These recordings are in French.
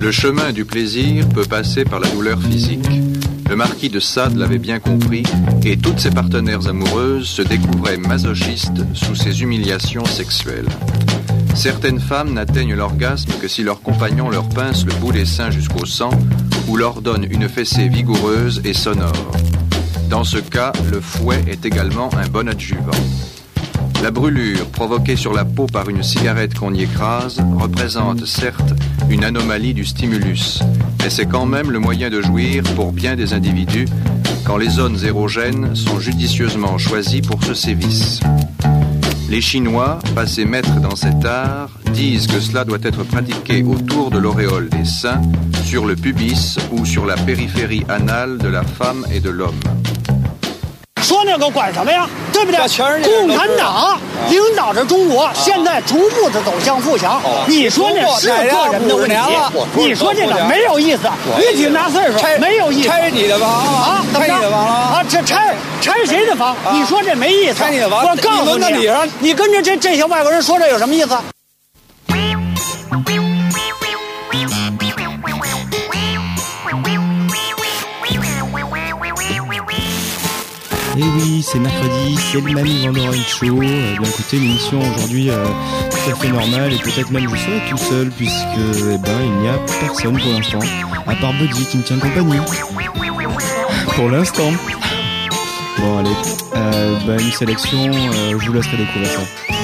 Le chemin du plaisir peut passer par la douleur physique. Le marquis de Sade l'avait bien compris, et toutes ses partenaires amoureuses se découvraient masochistes sous ses humiliations sexuelles. Certaines femmes n'atteignent l'orgasme que si leur compagnon leur pince le bout des seins jusqu'au sang ou leur donne une fessée vigoureuse et sonore. Dans ce cas, le fouet est également un bon adjuvant. La brûlure provoquée sur la peau par une cigarette qu'on y écrase représente certes une anomalie du stimulus, mais c'est quand même le moyen de jouir pour bien des individus quand les zones érogènes sont judicieusement choisies pour ce sévice. Les Chinois, passés maîtres dans cet art, disent que cela doit être pratiqué autour de l'auréole des seins, sur le pubis ou sur la périphérie anale de la femme et de l'homme. 说那个管什么呀？对不对？共产党领导着中国，现在逐步的走向富强。你说那是个人的问题，你说这个没有意思，你挺大岁数，没有意思。拆你的房啊？拆你的房了？啊？这拆拆谁的房？你说这没意思。拆你的房？我告诉你，你跟着这这些外国人说这有什么意思？Et oui, c'est mercredi, c'est le Manu Vandoren Show. Euh, bien écoutez, une émission aujourd'hui euh, tout à fait normale et peut-être même je serai tout seul puisque eh ben, il n'y a personne pour l'instant, à part Buddy qui me tient compagnie. Pour l'instant. Bon allez, euh, bah, une sélection, euh, je vous laisserai découvrir ça.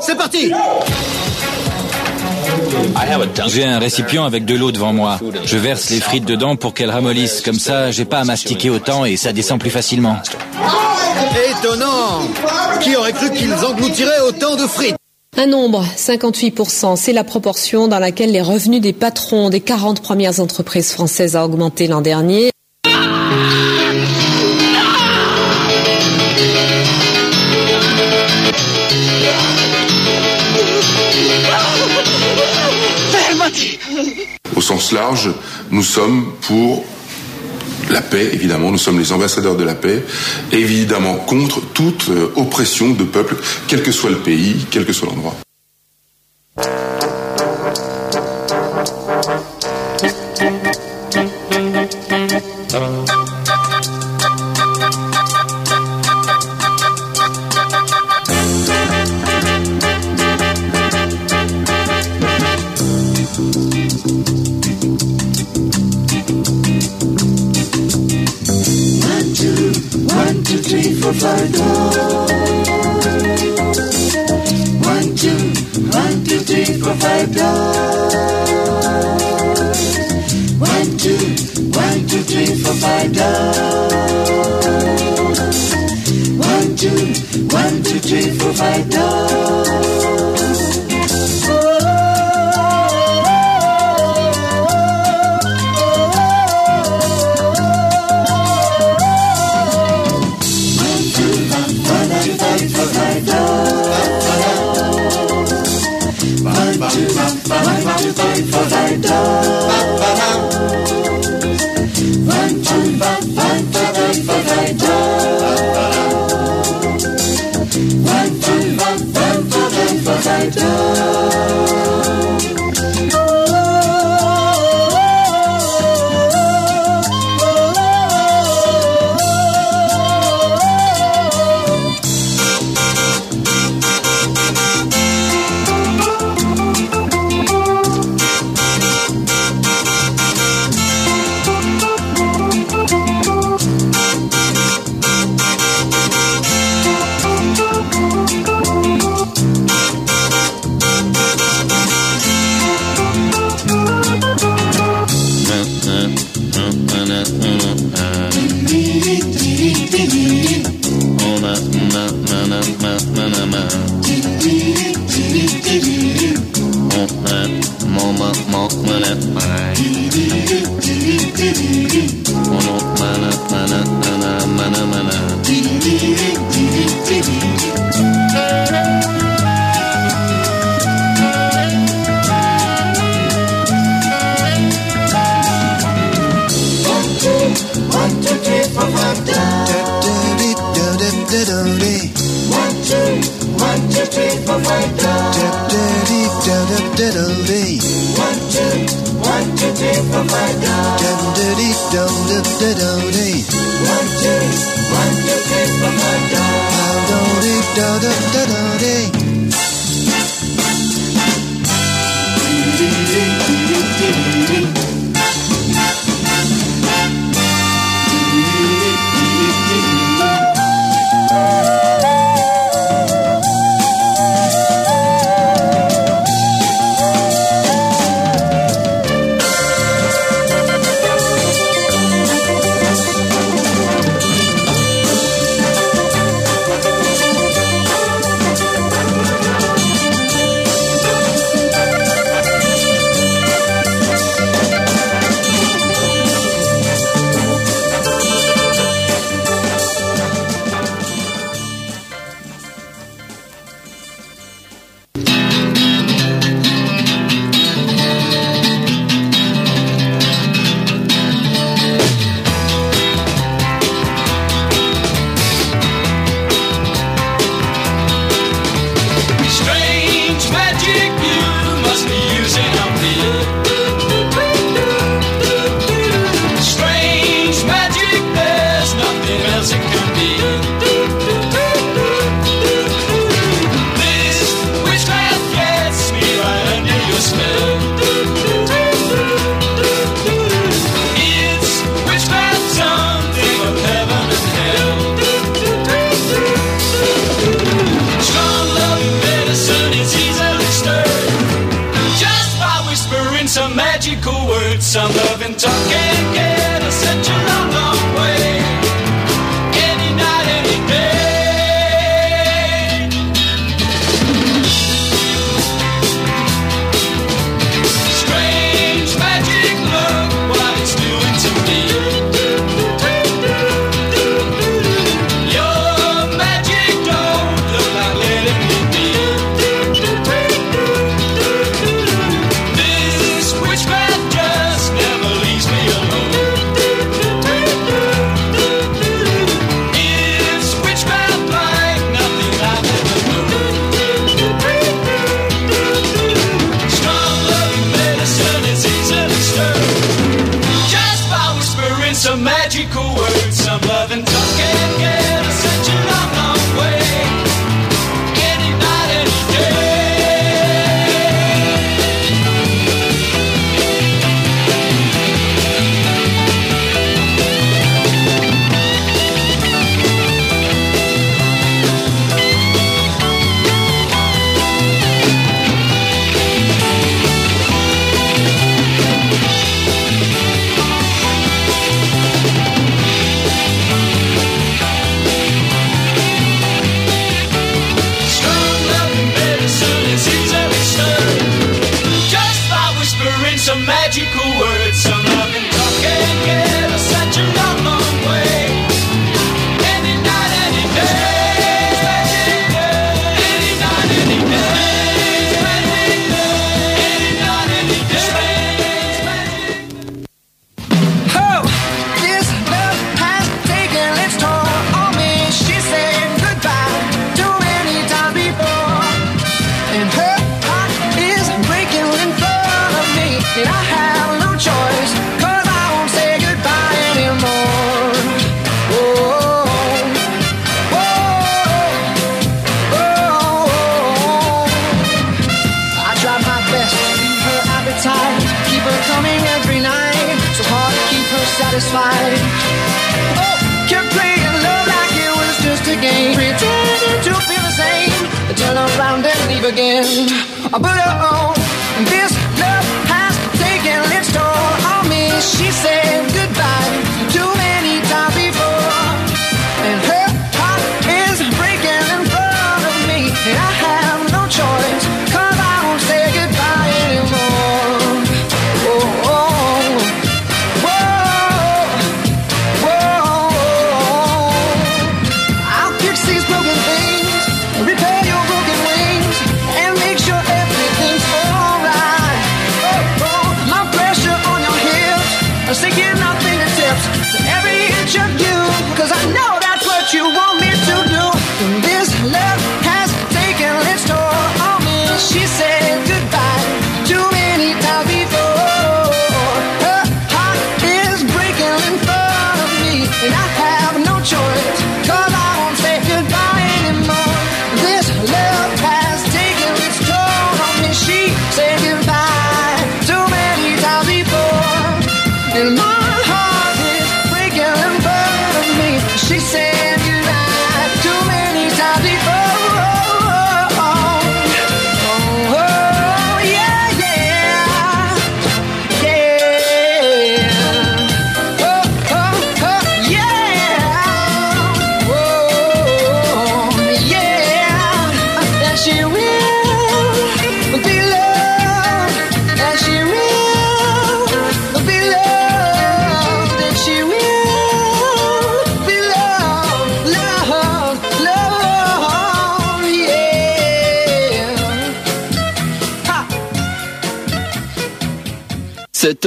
C'est parti J'ai un récipient avec de l'eau devant moi. Je verse les frites dedans pour qu'elles ramollissent. Comme ça, j'ai pas à mastiquer autant et ça descend plus facilement. Étonnant Qui aurait cru qu'ils engloutiraient autant de frites? Un nombre, 58%, c'est la proportion dans laquelle les revenus des patrons des 40 premières entreprises françaises a augmenté l'an dernier. Au sens large, nous sommes pour la paix, évidemment, nous sommes les ambassadeurs de la paix, évidemment contre toute euh, oppression de peuple, quel que soit le pays, quel que soit l'endroit. da da da. Satisfied. Oh, kept playing love like it was just a game. Pretending to feel the same. Turn around and leave again. But oh, this love has taken its toll on me. She said goodbye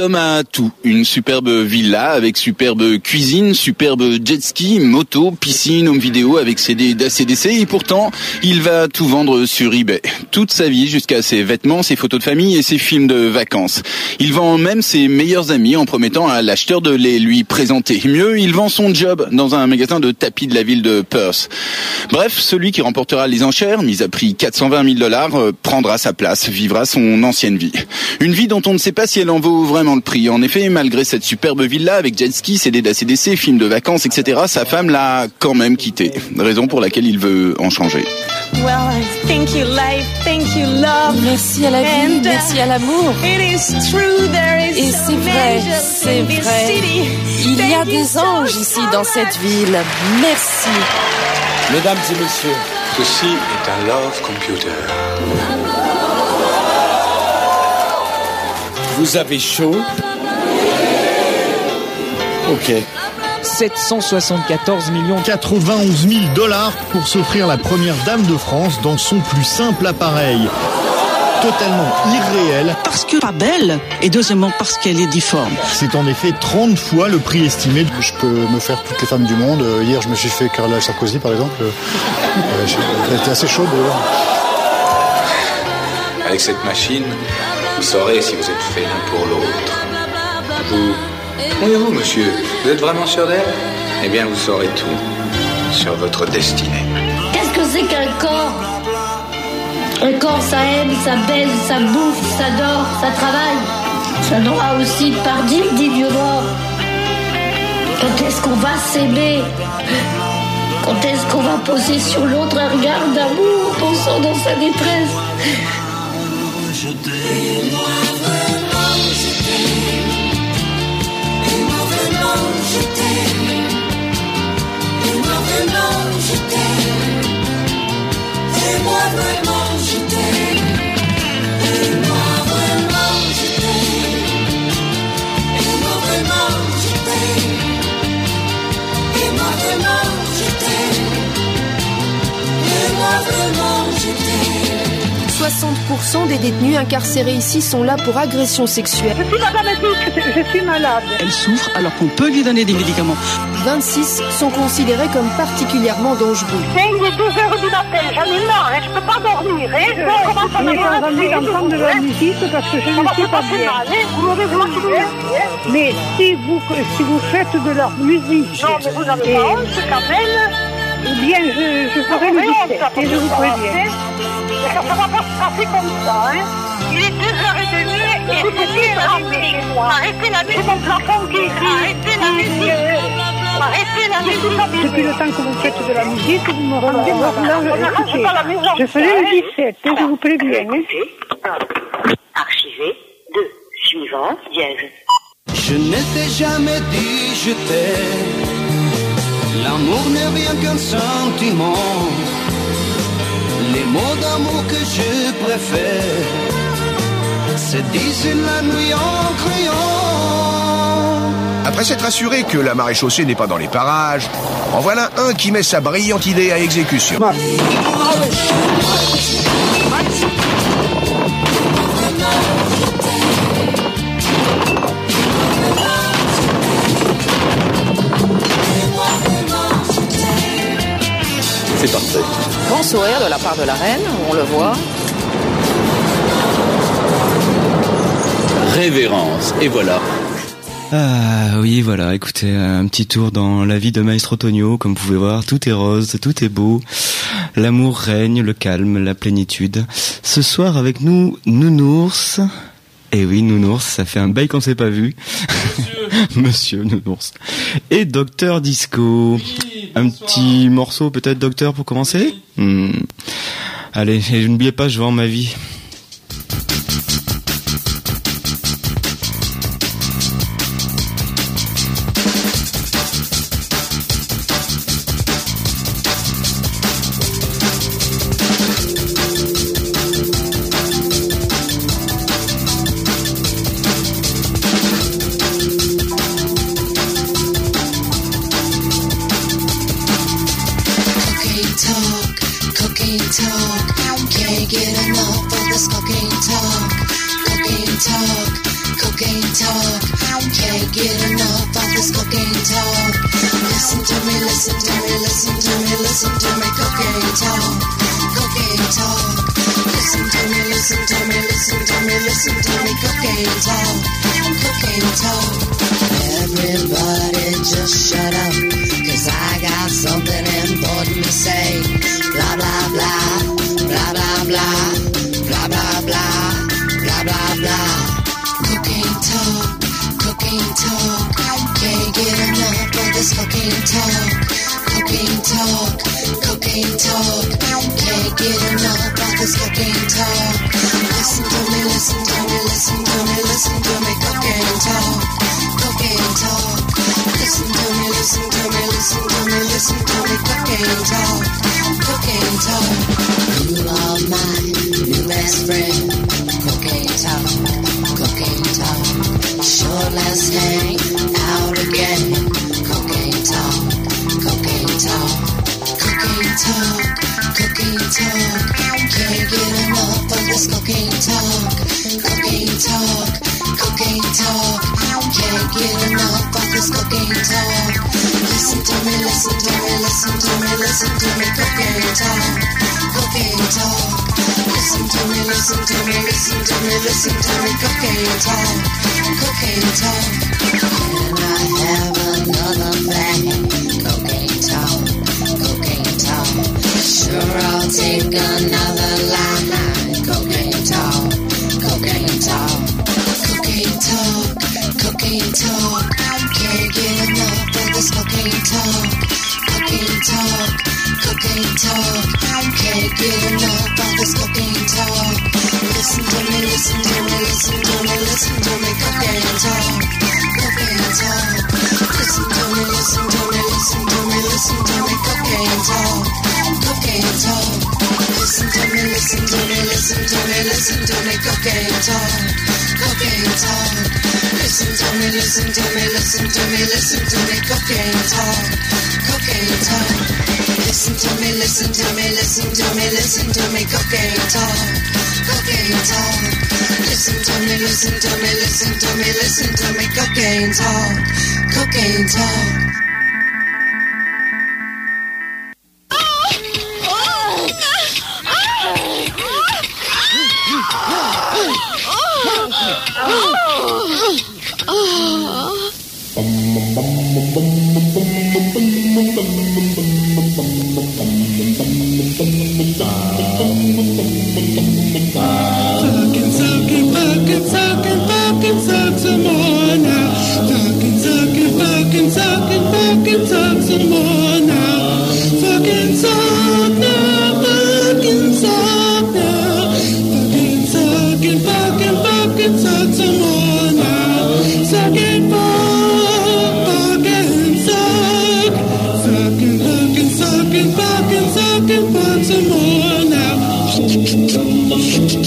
A tout. Une superbe villa avec superbe cuisine, superbe jet ski, moto, piscine, home vidéo avec CD d'ACDC et pourtant, il va tout vendre sur eBay. Toute sa vie jusqu'à ses vêtements, ses photos de famille et ses films de vacances. Il vend même ses meilleurs amis en promettant à l'acheteur de les lui présenter. Mieux, il vend son job dans un magasin de tapis de la ville de Perth. Bref, celui qui remportera les enchères, mis à prix 420 000 dollars, euh, prendra sa place, vivra son ancienne vie. Une vie dont on ne sait pas si elle en vaut vraiment le prix. En effet, malgré cette superbe villa avec jet ski, CD d'ACDC, films de vacances, etc., sa femme l'a quand même quitté. Raison pour laquelle il veut en changer. Well, thank you, life. Thank you, love. Merci à la vie, And, uh, merci à l'amour. It is true, there is Et c'est vrai, c'est vrai. city. Il y a des so, anges so ici dans much. cette ville. Merci. Mesdames et messieurs, Ceci est un love computer. vous avez chaud? Ok. 774 millions 91 000 dollars pour s'offrir la première dame de France dans son plus simple appareil. Totalement irréel. Parce que pas belle, et deuxièmement parce qu'elle est difforme. C'est en effet 30 fois le prix estimé. Je peux me faire toutes les femmes du monde. Euh, Hier, je me suis fait Carla Sarkozy, par exemple. Euh, Elle était assez chaude, d'ailleurs. Avec cette machine, vous saurez si vous êtes fait l'un pour l'autre. Vous. Et vous, monsieur, vous êtes vraiment sûr d'elle? Eh bien, vous saurez tout sur votre destinée. Qu'est-ce que c'est qu'un corps? Un corps, ça aime, ça baise, ça bouffe, ça dort, ça travaille. Ça doit aussi partir, dit vieux mort. Quand est-ce qu'on va s'aimer? Quand est-ce qu'on va poser sur l'autre un regard d'amour, pensant dans sa détresse « et moi vraiment je t'aime Et moi vraiment je t'aime Et moi vraiment je t'aime Et moi vraiment je t'aime Et moi vraiment je t'aime Et moi vraiment je t'aime 60% des détenus incarcérés ici sont là pour agression sexuelle. Je suis madame Edic, je suis malade. Elle souffre alors qu'on peut lui donner des médicaments. 26 sont considérés comme particulièrement dangereux. C'est il est 2 heures du matin, j'en ai marre, hein, je peux pas dormir. Hein, je commence à d'entendre de la musique parce que je ne suis pas bien. Vous m'aurez tué. Mais si vous, si vous faites de la musique, Non, mais vous n'avez et- pas honte quand même. Eh bien je, je ferai le dictate et je vous préviens. Ça va pas se passer comme ça. Hein. Il est 2h30 Écoutez, c'est moi. Arrêtez la C'est mon plafond qui est Arrêtez la musique. Arrêtez la musique. Depuis le temps que vous faites de la musique, vous me rendez On Écoutez, arrache pas la maison. je ferai le 17, hein, je vous préviens. Hein. Archivé. 2. Suivant. Dièse. Je ne t'ai jamais dit je t'aime. L'amour n'est rien qu'un sentiment. Les mots d'amour que je préfère se disent la nuit en criant. Après s'être assuré que la maréchaussée n'est pas dans les parages, en voilà un qui met sa brillante idée à exécution. Grand sourire de la part de la reine, on le voit. Révérence. Et voilà. Ah oui, voilà, écoutez, un petit tour dans la vie de Maestro Tonio, comme vous pouvez voir, tout est rose, tout est beau, l'amour règne, le calme, la plénitude. Ce soir avec nous, Nounours. Et oui, Nounours, ça fait un bail qu'on s'est pas vu. Monsieur Nounours. Et Docteur Disco. un petit morceau peut-être, Docteur, pour commencer Hmm. Allez, et n'oubliez pas, je vends ma vie. Talk. Can't get enough of this cocaine talk. Cocaine talk, cocaine talk. Can't get enough of this cocaine talk. Listen to me, listen to me, listen to me, listen to me. Cocaine talk, cocaine talk. Listen to me, listen to me, listen to me, listen to me. Cocaine talk, cocaine talk. Everybody just shut up. Cause I got something important of talk. Listen to me, listen to me, listen to me, listen to me. Cocaine talk, cocaine talk. Listen to me, listen to me, listen to me, listen to me. Cocaine talk, cocaine talk. Me, listen to me, listen to me, listen to me. Cocaine talk, cocaine talk. Listen to me, listen to me, listen to me, listen to me. Cocaine talk, cocaine talk. Can I have another bag? Cocaine talk, cocaine talk. Sure, I'll take another line. Cocaine talk, cocaine talk, cocaine talk. Can't get enough of this cocaine talk. Listen to me, listen to me, listen to me, listen to me. Cocaine talk, cocaine talk. Listen to me, listen to me, listen to me, listen to me. Cocaine talk, cocaine talk. Listen to me, listen to me, listen to me, listen to me. Cocaine talk, cocaine talk. Listen to me, listen to me, listen to me, listen to me. Cocaine talk, cocaine talk. Listen to me, listen to me, listen to me, listen to me. Cocaine talk, cocaine talk. Listen to me, listen to me, listen to me, listen to me. Cocaine talk, cocaine talk.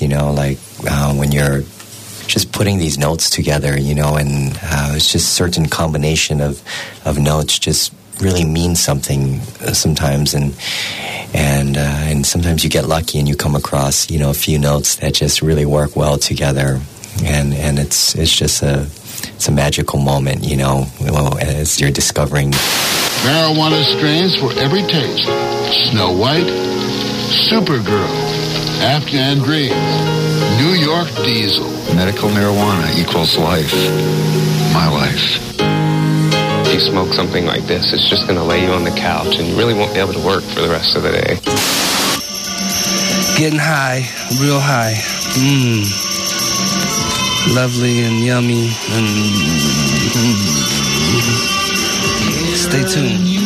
you know, like uh, when you're just putting these notes together, you know, and uh, it's just certain combination of, of notes just really means something uh, sometimes, and and uh, and sometimes you get lucky and you come across you know a few notes that just really work well together, and and it's it's just a it's a magical moment, you know, as you're discovering. Marijuana strains for every taste. Snow White, Supergirl, Afghan Dreams, New York Diesel. Medical marijuana equals life. My life. If you smoke something like this, it's just going to lay you on the couch and you really won't be able to work for the rest of the day. Getting high, real high. Mmm. Lovely and yummy and. Stay tuned.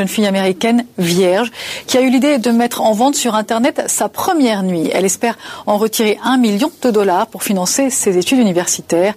jeune fille américaine vierge qui a eu l'idée de mettre en vente sur Internet sa première nuit. Elle espère en retirer un million de dollars pour financer ses études universitaires.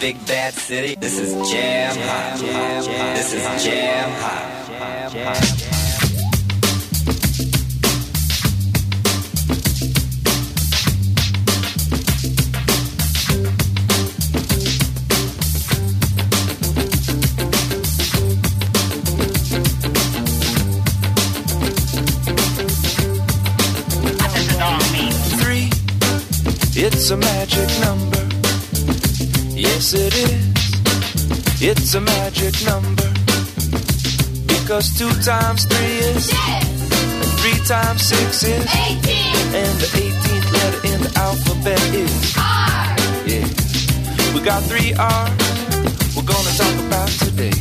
Big bad city. This is Jam Hot. This is Jam Hot. It's a magic number. Because two times three is and three times six is Eighteen. And the 18th letter in the alphabet is R. Yeah. We got three R's we're gonna talk about today.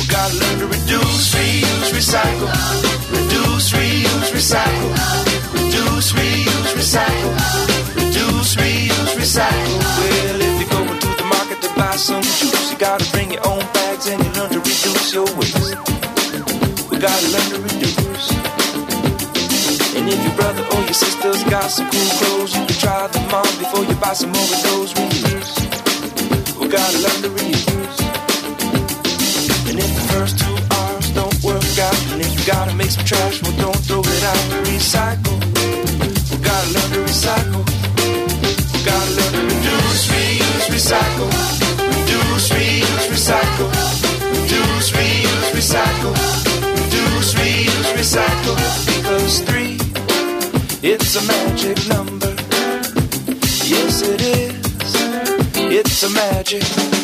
We gotta learn to reduce, reuse, recycle. Reduce, reuse, recycle. Reduce, reuse, recycle. Reduce, reuse, recycle. Well, if you go into the market to buy some juice, you gotta bring your own bags and you learn to reduce your waste. We gotta learn to reduce. And if your brother or your sister's got some cool clothes, you can try them on before you buy some more of those reuse. We gotta learn to reuse. And if the first two R's don't work out, and if you gotta make some trash, well, don't throw it out. Recycle. We gotta learn to recycle. We gotta learn to reduce, reuse, recycle. Recycle. Reduce, reuse, recycle. Because three, it's a magic number. Yes, it is. It's a magic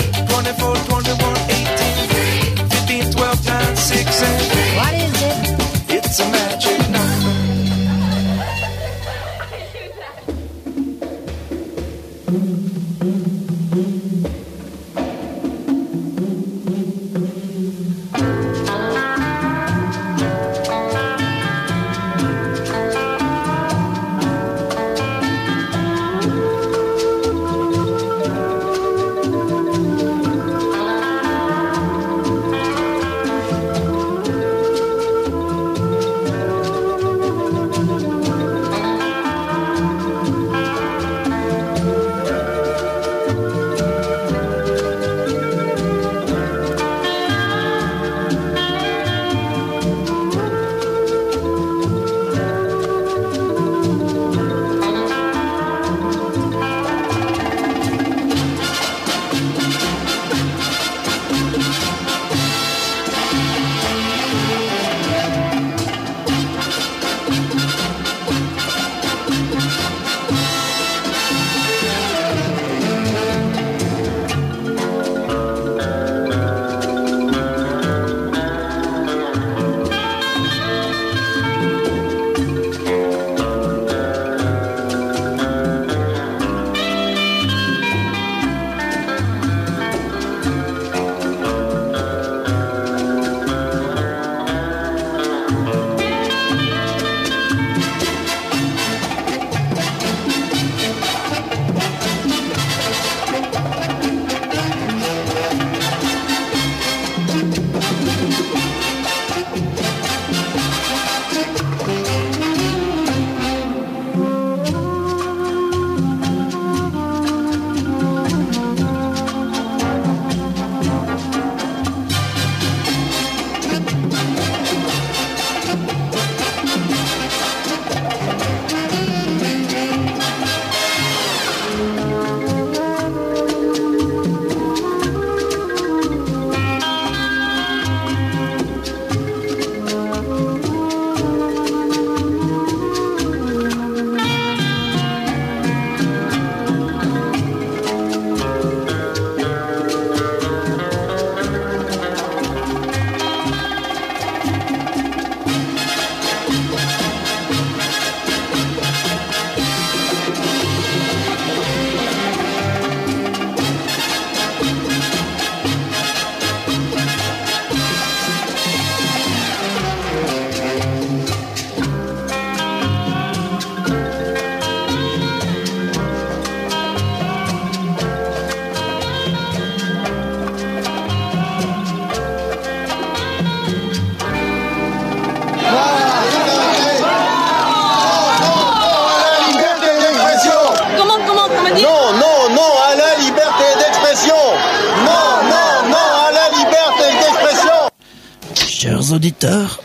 Chers auditeurs,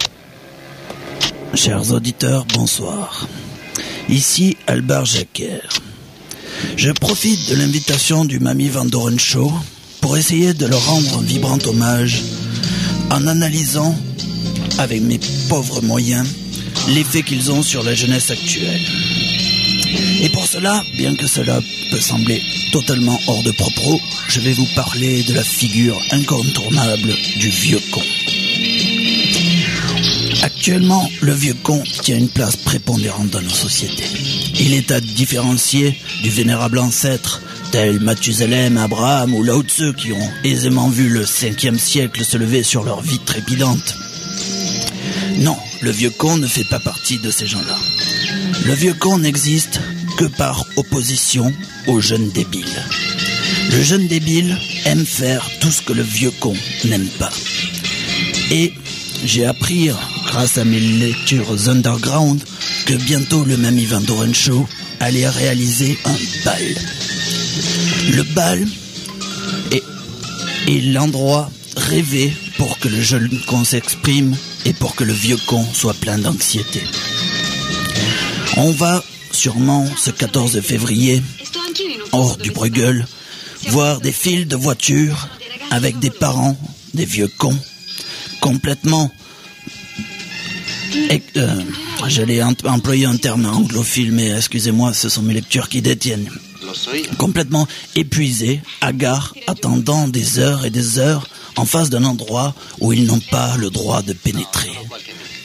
chers auditeurs, bonsoir. Ici Albert Jacquer. Je profite de l'invitation du Mamie Van Doren Show pour essayer de leur rendre un vibrant hommage en analysant, avec mes pauvres moyens, l'effet qu'ils ont sur la jeunesse actuelle. Et pour cela, bien que cela peut sembler totalement hors de propos, je vais vous parler de la figure incontournable du vieux con. Actuellement, le vieux con tient une place prépondérante dans nos sociétés. Il est à différencier du vénérable ancêtre, tel Mathusalem, Abraham ou Lao Tzu qui ont aisément vu le 5e siècle se lever sur leur vie trépidante. Non, le vieux con ne fait pas partie de ces gens-là. Le vieux con n'existe que par opposition au jeune débile. Le jeune débile aime faire tout ce que le vieux con n'aime pas. Et j'ai appris, grâce à mes lectures underground, que bientôt le Mamie Van Doren Show allait réaliser un bal. Le bal est, est l'endroit rêvé pour que le jeune con s'exprime et pour que le vieux con soit plein d'anxiété. On va sûrement ce 14 février, hors du Bruegel, voir des files de voitures avec des parents, des vieux cons, complètement... euh, J'allais em- employer un terme anglophile, mais excusez-moi, ce sont mes lectures qui détiennent. Complètement épuisés, hagards, attendant des heures et des heures en face d'un endroit où ils n'ont pas le droit de pénétrer.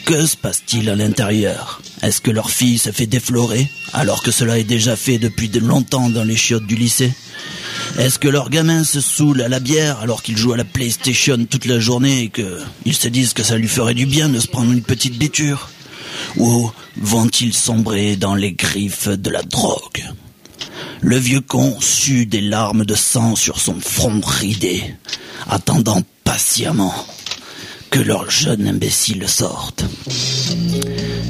Que se passe-t-il à l'intérieur? Est-ce que leur fille se fait déflorer alors que cela est déjà fait depuis de longtemps dans les chiottes du lycée? Est-ce que leur gamin se saoule à la bière alors qu'il joue à la PlayStation toute la journée et qu'ils se disent que ça lui ferait du bien de se prendre une petite biture? Ou vont-ils sombrer dans les griffes de la drogue? Le vieux con sue des larmes de sang sur son front ridé, attendant patiemment que leur jeune imbécile sorte.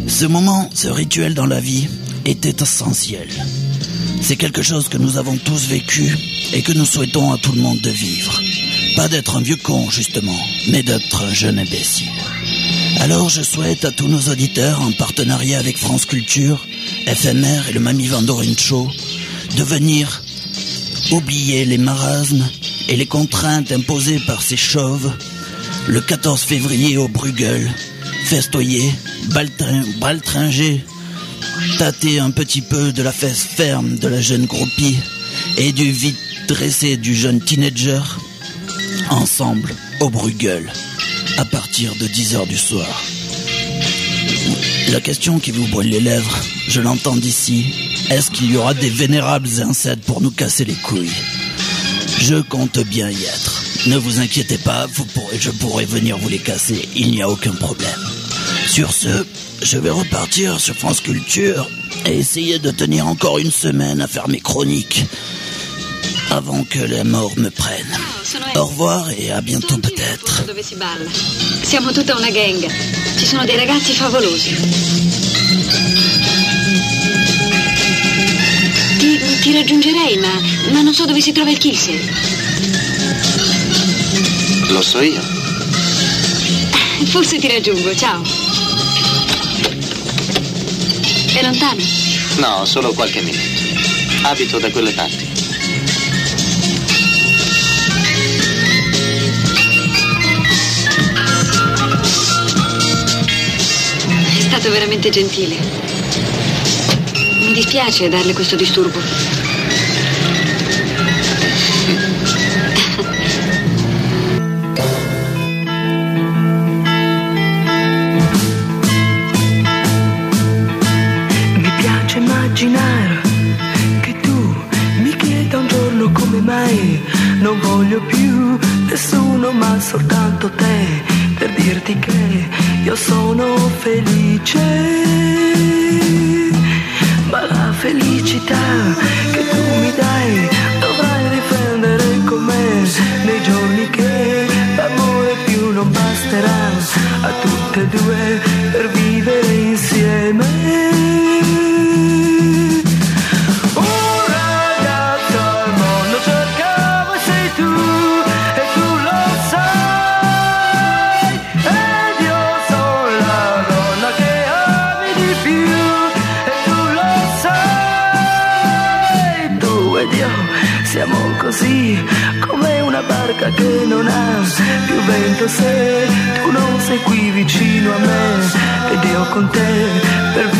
Ce moment, ce rituel dans la vie était essentiel. C'est quelque chose que nous avons tous vécu et que nous souhaitons à tout le monde de vivre. Pas d'être un vieux con, justement, mais d'être un jeune imbécile. Alors je souhaite à tous nos auditeurs, en partenariat avec France Culture, FMR et le Mamie Van Doren Show, de venir oublier les marasmes et les contraintes imposées par ces chauves le 14 février au Bruegel, festoyer, baltrin, baltringer, tâter un petit peu de la fesse ferme de la jeune groupie et du vide dressé du jeune teenager, ensemble au Bruegel, à partir de 10 heures du soir. La question qui vous brûle les lèvres, je l'entends d'ici, est-ce qu'il y aura des vénérables insectes pour nous casser les couilles? Je compte bien y être. Ne vous inquiétez pas, vous pourrez, je pourrai venir vous les casser, il n'y a aucun problème. Sur ce, je vais repartir sur France Culture et essayer de tenir encore une semaine à faire mes chroniques avant que la mort me prenne. Au revoir et à bientôt peut-être. Siamo tutta una gang. Ci sono dei ragazzi favolosi. Ti, raggiungerei, ma, ma non so dove si trova il. Lo so io. Forse ti raggiungo, ciao. È lontano? No, solo qualche minuto. Abito da quelle parti. È stato veramente gentile. Mi dispiace darle questo disturbo. Me ed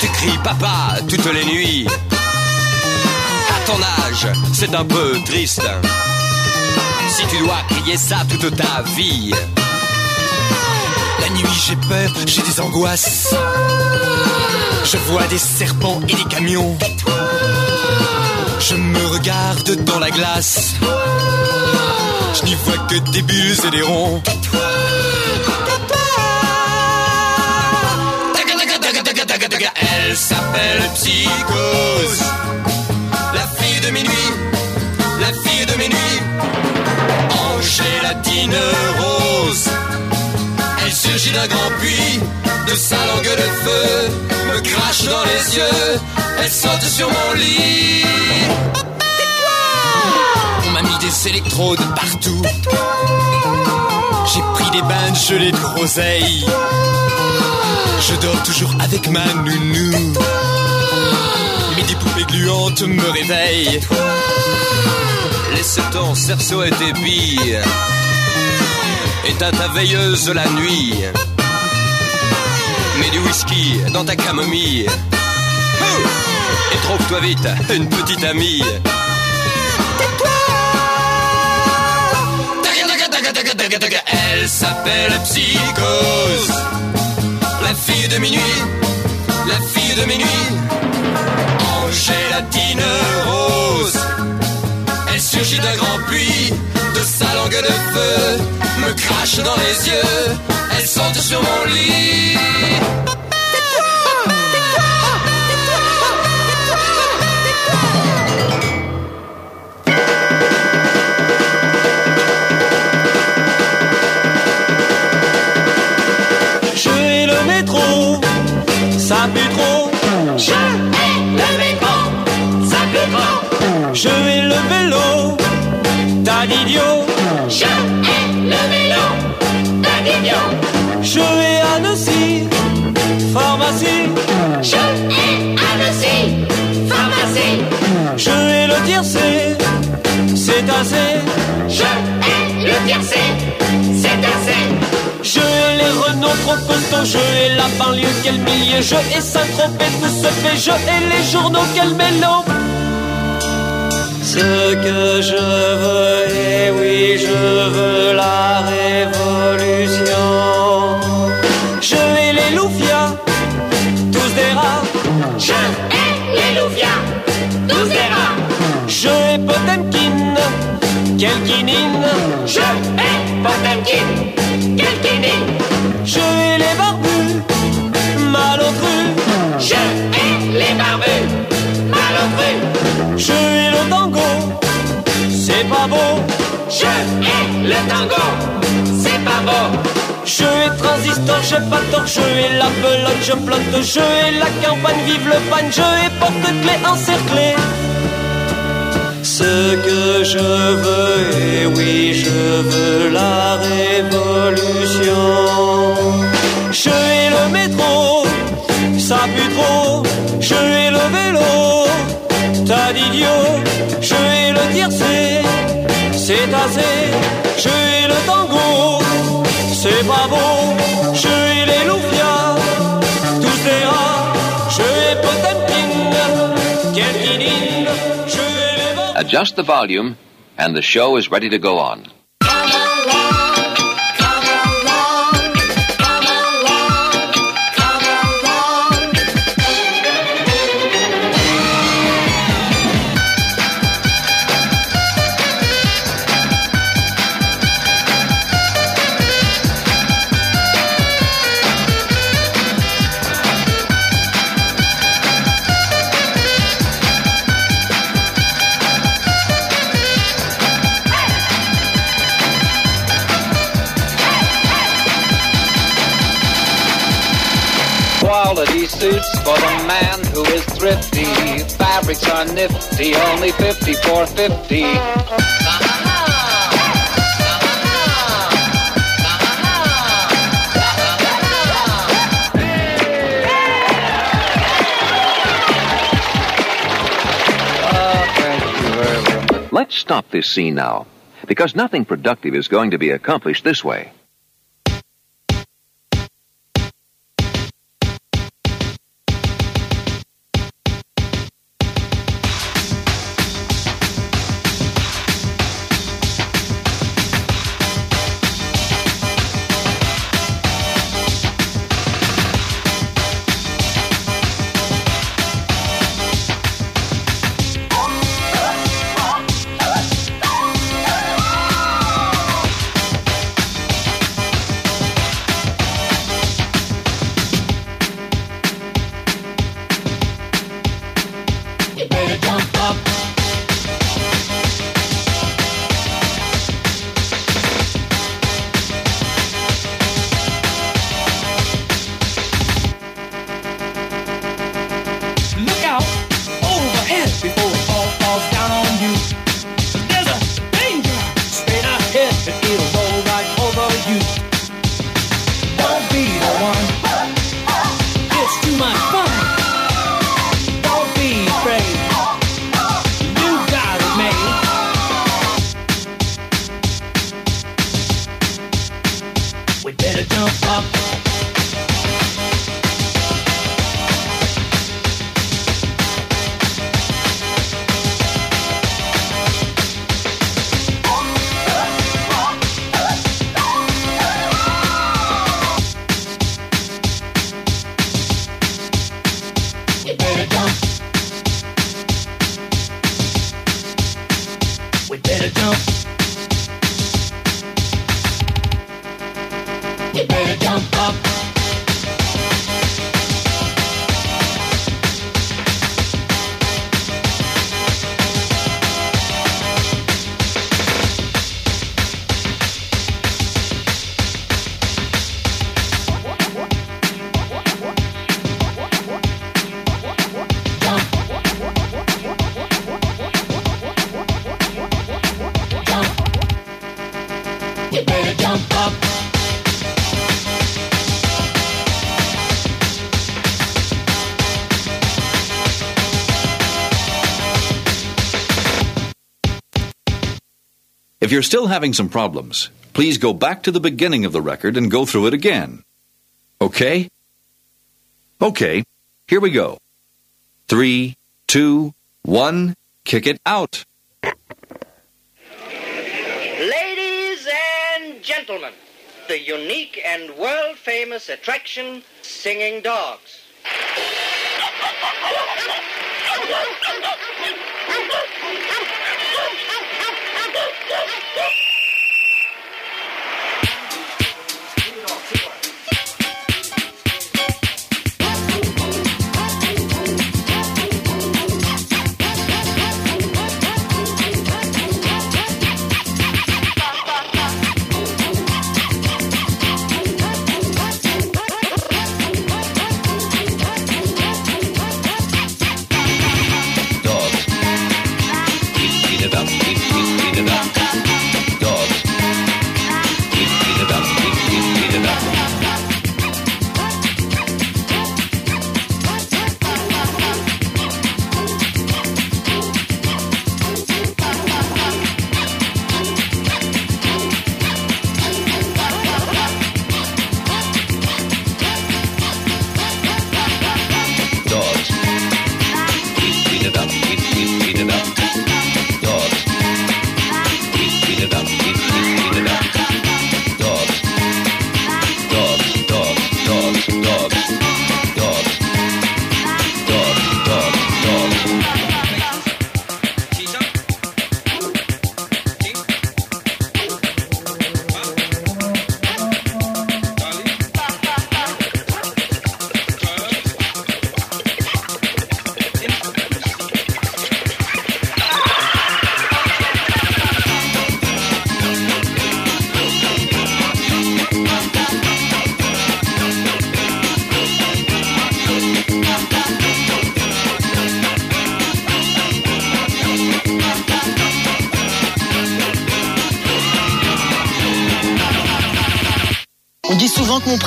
Tu cries papa toutes les nuits. À ton âge, c'est un peu triste. Si tu dois crier ça toute ta vie. La nuit j'ai peur, j'ai des angoisses. Je vois des serpents et des camions. Je me regarde dans la glace. Je n'y vois que des bulles et des ronds. Elle s'appelle Psychose. La fille de minuit, la fille de minuit. En gélatine rose. Elle surgit d'un grand puits, de sa langue de feu. Me crache dans les yeux, elle saute sur mon lit. On m'a mis des électrodes partout. J'ai pris des bains gelée de groseille. Je dors toujours avec ma nounou. Mais des poupées gluantes me réveillent. Laisse ton cerceau et tes billes. Éteins ta veilleuse la nuit. Mets du whisky dans ta camomille. Et trouve-toi vite une petite amie. Elle s'appelle Psychose. La fille de minuit, la fille de minuit. En gélatine rose. Elle surgit d'un grand puits, de sa langue de feu. Me crache dans les yeux, elle saute sur mon lit. Ça pue trop. Je hais le métro, ça pue trop. Je hais le vélo, tas d'idiot. Je hais le vélo, tas d'idiot. Je hais Annecy, pharmacie. Je hais Annecy, pharmacie. Je hais le tiercé, c'est assez. Je hais le tiercé. Je les Renault trop costauds, je hais la banlieue, quel milieu, je hais Saint-Tropez, tout se fait, je hais les journaux, quel mélo. Ce que je veux, et oui, je veux la révolution. Je hais les loufias, tous des rats. Je hais les loufias, tous des rats. Je hais Potemkin, quel quinine. Je hais Potemkin, Je hais les barbus, mal au cru. Je hais les barbus, mal au cru. Je hais le tango, c'est pas beau. Je hais le tango, c'est pas beau. Je hais transistor, je pas tort, je hais la pelote, je plante, je hais la campagne, vive le pan, je hais porte-clés encerclé. Ce que je veux, et oui, je veux la révolution. Le tango, c'est pas beau. Les loufias, tous rats. Potemkin, Adjust the volume, and the show is ready to go on. Are nifty, only 5450. Let's stop this scene now, because nothing productive is going to be accomplished this way. If you're still having some problems, please go back to the beginning of the record and go through it again. Okay? Okay, here we go. Three, two, one, kick it out. Ladies and gentlemen, the unique and world famous attraction, singing dogs. Yes, yes, yes, yes.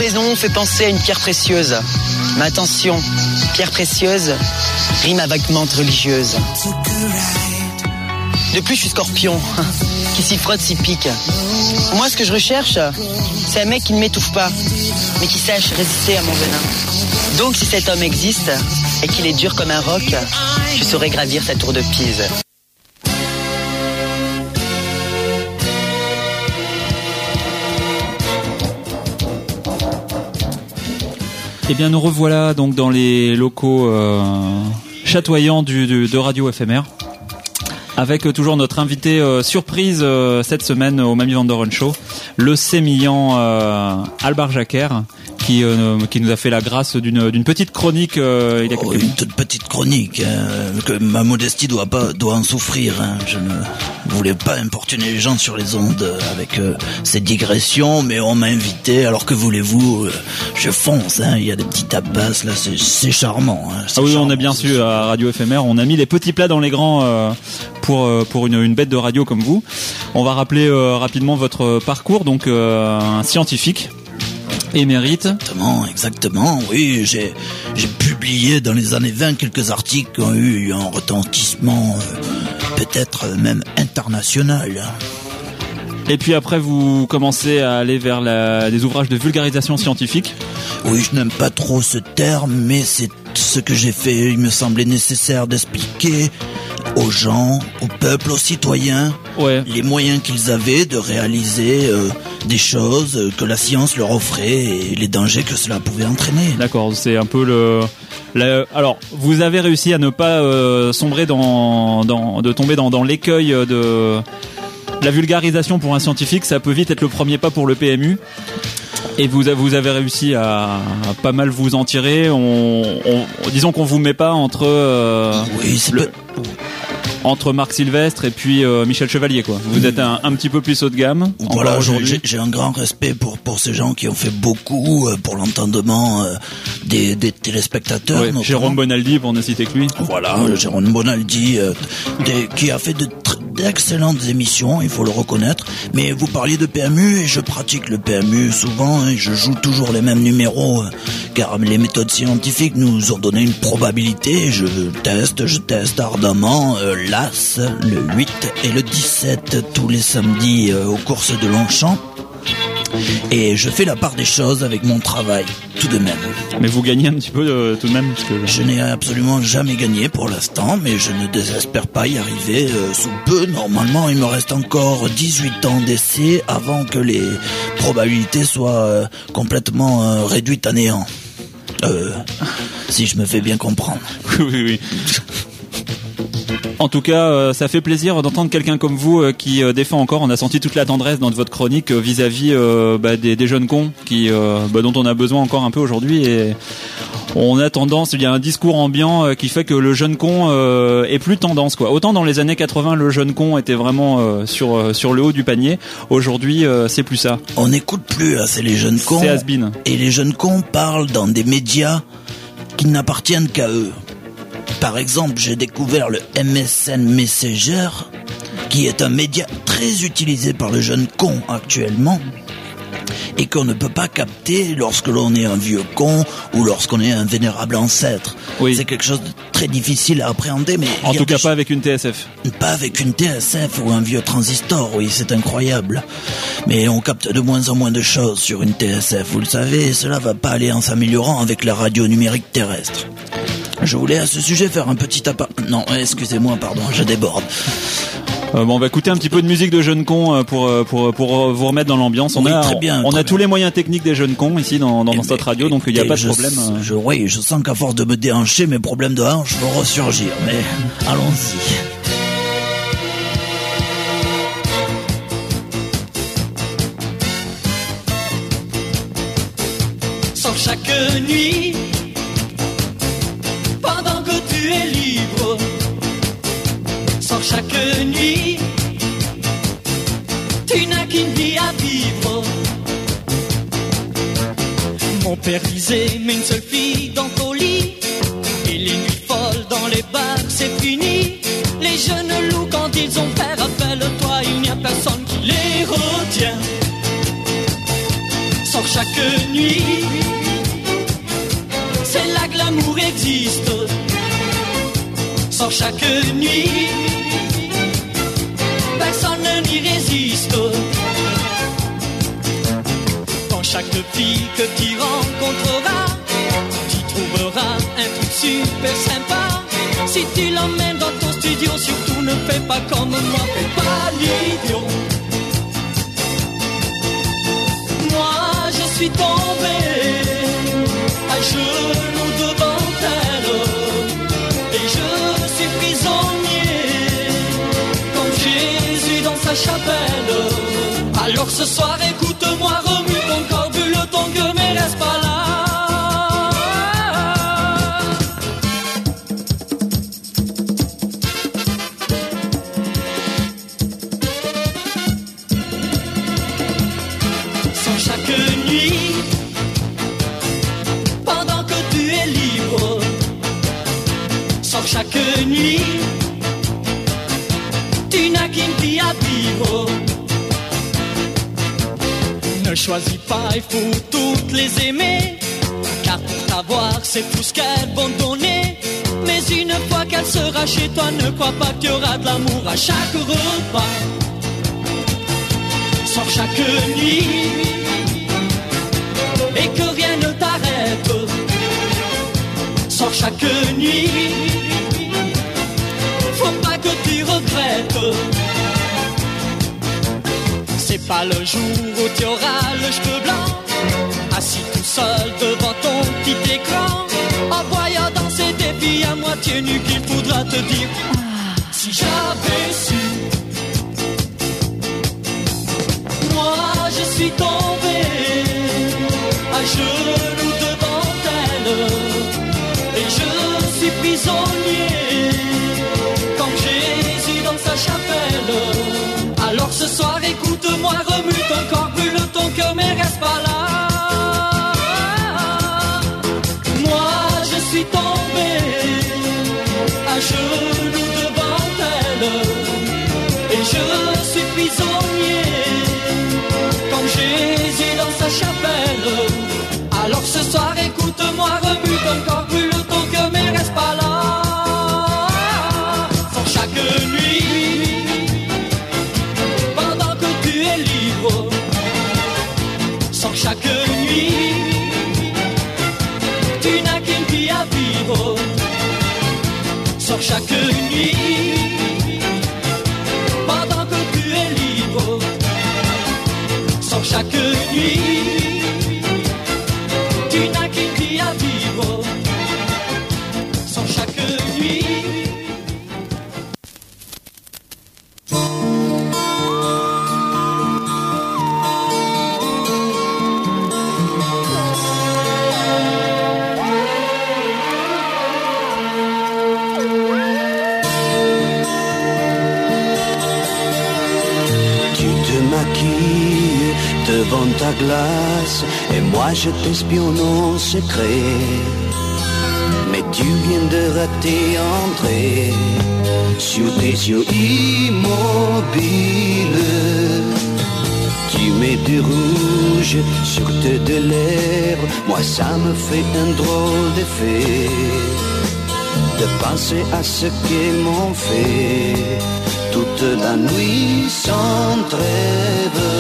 Prénom fait penser à une pierre précieuse. Mais attention, pierre précieuse rime avec menthe religieuse. De plus, je suis scorpion. Qui s'y frotte, s'y pique. Moi, ce que je recherche, c'est un mec qui ne m'étouffe pas, mais qui sache résister à mon venin. Donc, si cet homme existe et qu'il est dur comme un roc, je saurais gravir sa tour de Pise. Eh bien, nous revoilà donc dans les locaux euh, chatoyants du, du- de Radio FMR. Avec euh, toujours notre invité euh, surprise cette semaine au Mamie Vandoren Show, le sémillant Albar Jacquer, qui, qui nous a fait la grâce d'une d'une petite chronique il y a quelques Oh, une toute petite chronique, hein, que ma modestie doit pas doit en souffrir. hein. Je ne voulais pas importuner les gens sur les ondes euh, avec euh, ces digressions, mais on m'a invité. Alors que voulez-vous euh, Je fonce. hein. Il y a des petits tapas là, c'est charmant. hein. Ah oui, on a bien su à Radio FMR, on a mis les petits plats dans les grands euh, pour pour une, une bête de radio comme vous. On va rappeler rapidement votre parcours, donc un scientifique émérite. Exactement, exactement. Oui, j'ai j'ai publié dans les années 20 quelques articles qui ont eu un retentissement euh, peut-être même international. Et puis après, vous commencez à aller vers la, des ouvrages de vulgarisation scientifique. Oui, je n'aime pas trop ce terme, mais c'est ce que j'ai fait. Il me semblait nécessaire d'expliquer aux gens, au peuple, aux citoyens, les moyens qu'ils avaient de réaliser euh, des choses que la science leur offrait et les dangers que cela pouvait entraîner. D'accord, c'est un peu le. Alors, vous avez réussi à ne pas euh, sombrer dans, dans, de tomber dans, dans l'écueil de la vulgarisation pour un scientifique. Ça peut vite être le premier pas pour le PMU. Et vous, avez réussi à, à pas mal vous en tirer. On, on- disons qu'on vous met pas entre euh, le- entre Marc Sylvestre et puis euh, Michel Chevalier, quoi. Vous êtes un, un petit peu plus haut de gamme. Voilà, j'ai- aujourd'hui. j'ai j'ai un grand respect pour pour ces gens qui ont fait beaucoup euh, pour l'entendement euh, des, des téléspectateurs. Ouais. Jérôme Bonaldi, pour ne citer que lui. Voilà, Jérôme Bonaldi, des- qui a fait de tr- d'excellentes émissions, il faut le reconnaître. Mais vous parliez de PMU et je pratique le PMU souvent. hein, je joue toujours les mêmes numéros, euh, car les méthodes scientifiques nous ont donné une probabilité. Je teste, je teste ardemment euh, l'As, le 8 et le 17 tous les samedis euh, aux courses de Longchamp. Et je fais la part des choses avec mon travail, tout de même. Mais vous gagnez un petit peu euh, tout de même parce que... Je n'ai absolument jamais gagné pour l'instant, mais je ne désespère pas y arriver euh, sous peu. Normalement, il me reste encore 18 ans d'essai avant que les probabilités soient euh, complètement réduites à néant. Si je me fais bien comprendre. oui, oui, oui. En tout cas, euh, ça fait plaisir d'entendre quelqu'un comme vous euh, qui euh, défend encore. On a senti toute la tendresse dans votre chronique euh, vis-à-vis euh, bah, des, des jeunes cons qui, euh, bah, dont on a besoin encore un peu aujourd'hui. Et on a tendance, il y a un discours ambiant euh, qui fait que le jeune con euh, est plus tendance. Quoi. Autant dans les années 80, le jeune con était vraiment euh, sur euh, sur le haut du panier. Aujourd'hui, euh, c'est plus ça. On n'écoute plus assez les jeunes cons. C'est. Et les jeunes cons parlent dans des médias qui n'appartiennent qu'à eux. Par exemple, j'ai découvert le MSN Messenger, qui est un média très utilisé par le jeune con actuellement, et qu'on ne peut pas capter lorsque l'on est un vieux con ou lorsqu'on est un vénérable ancêtre. C'est quelque chose de très difficile à appréhender, mais En tout cas, pas avec une TSF. pas avec une TSF ou un vieux transistor, oui, c'est incroyable. Mais on capte de moins en moins de choses sur une TSF, vous le savez, et cela va pas aller en s'améliorant avec la radio numérique terrestre. Je voulais à ce sujet faire un petit appart... Non, excusez-moi, pardon, je déborde. Euh, bon, on va écouter un petit peu de musique de jeunes cons euh, pour euh, pour pour vous remettre dans l'ambiance. On Oui, a très bien, on très a tous les moyens techniques des jeunes cons ici dans dans, dans cette radio, donc il n'y a pas de problème. Je, oui, je sens qu'à force de me déhancher, mes problèmes de hanche vont ressurgir, mais allons-y. Sans chaque nuit, pendant que tu es libre, C'est là que l'amour existe. Sans chaque nuit, personne n'y résiste. Dans chaque fille que tu rencontreras, tu trouveras un truc super sympa. Si tu l'emmènes dans ton studio, surtout ne fais pas comme moi, fais pas l'idiot. Suis tombé à genoux devant elle et je suis prisonnier comme Jésus dans sa chapelle. Alors ce soir, écoute-moi, remue ton corps, vu le ton que il faut toutes les aimer, car pour t'avoir, c'est tout ce qu'elles vont donner. Mais une fois qu'elle sera chez toi, ne crois pas qu'il y aura de l'amour à chaque repas. Sors chaque nuit et que rien ne t'arrête. Sors chaque nuit, pas le jour où tu auras le cheveu blanc, assis tout seul devant ton petit écran, en voyant danser des filles à moitié nues qu'il faudra te dire. Si j'avais su, moi je suis tombé à genoux soir écoute-moi, remue ton corps, brûle ton cœur, mais reste pas là. Moi je suis tombé à genoux devant elle et je suis prisonnier comme Jésus dans sa chapelle. Alors ce soir écoute-moi, remue devant ta glace et moi je t'espionne en secret. Tu viens de rater entrée sur tes yeux immobiles. Tu mets du rouge sur tes deux lèvres, moi ça me fait un drôle d'effet de penser à ce qu'ils m'ont fait toute la nuit sans trêve.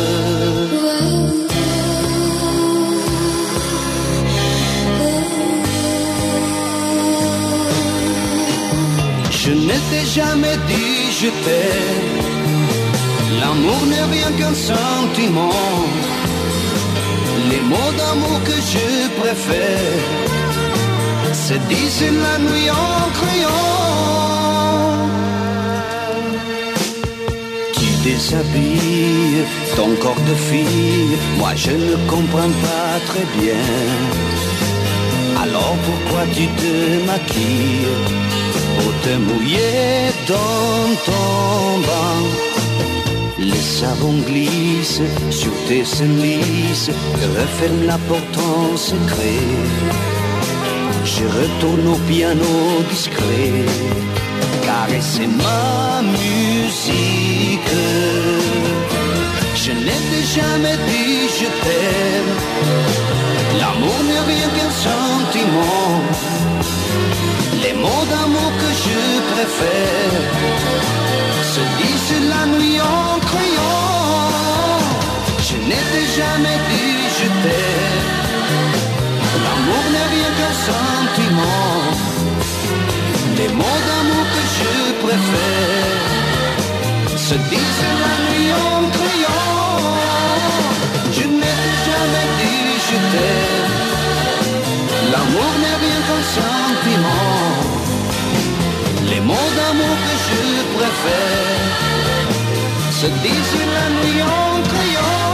Je ne t'ai jamais dit je t'aime. L'amour n'est rien qu'un sentiment. Les mots d'amour que je préfère se disent la nuit en criant. Tu déshabilles ton corps de fille, moi je ne comprends pas très bien. Alors pourquoi tu te maquilles? Mouiller dans ton bain Les savons glissent sur tes seins lisses, referme la porte en secret. Je retourne au piano discret, car c'est ma musique. Je n'ai jamais dit je t'aime. L'amour n'est rien qu'un sentiment. Mots d'amour que je préfère se dit la nuit en criant. Je n'étais jamais dit je t'aime. L'amour n'est rien qu'un sentiment. Les mots d'amour que je préfère se disent la nuit en criant. Je n'ai jamais dit je t'aime. L'amour n'est rien qu'un sentiment. Les mots d'amour que je préfère se disent la nuit en criant.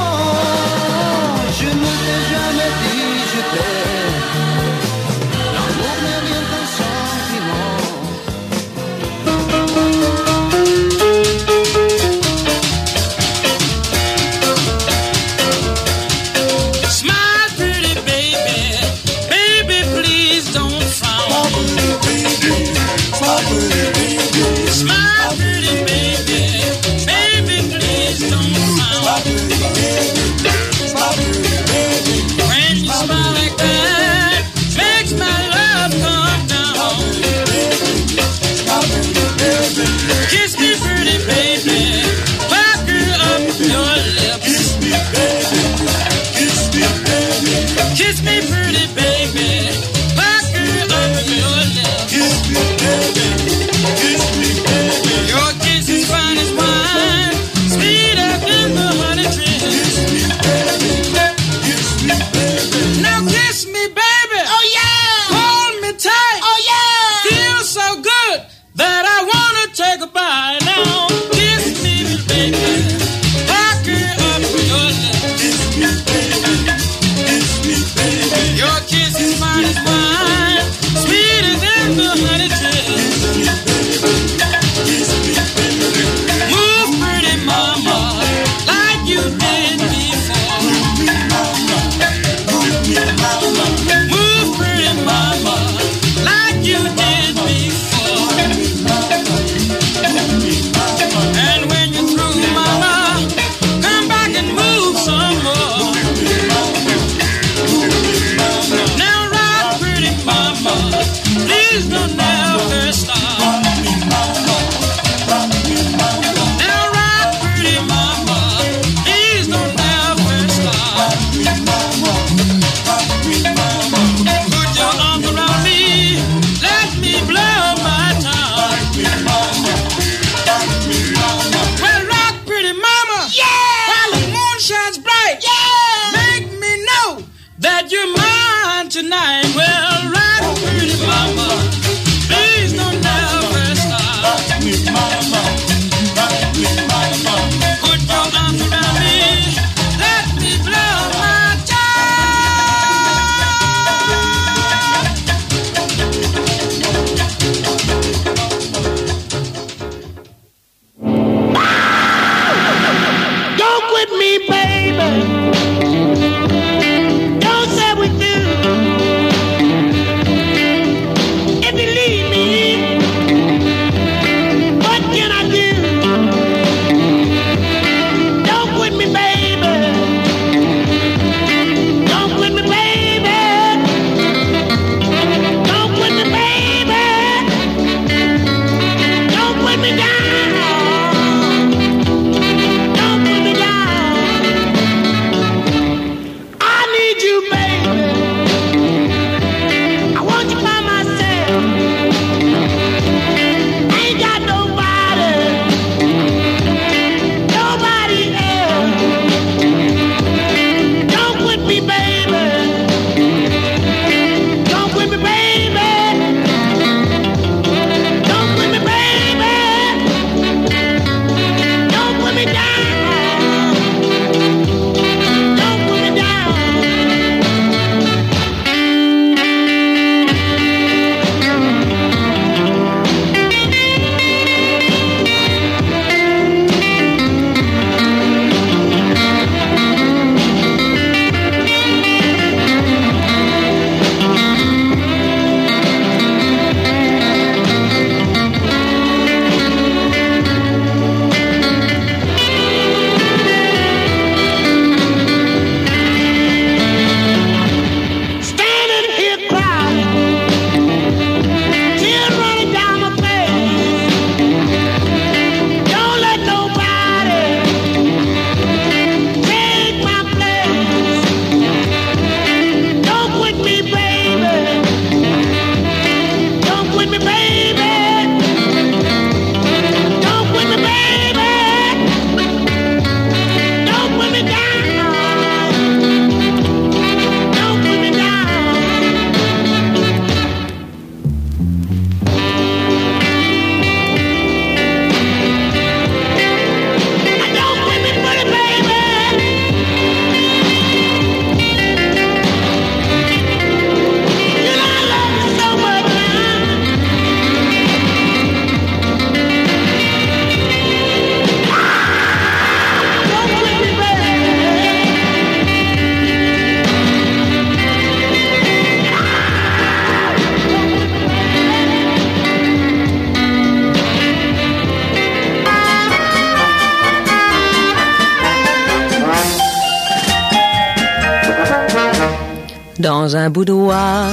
Boudoir,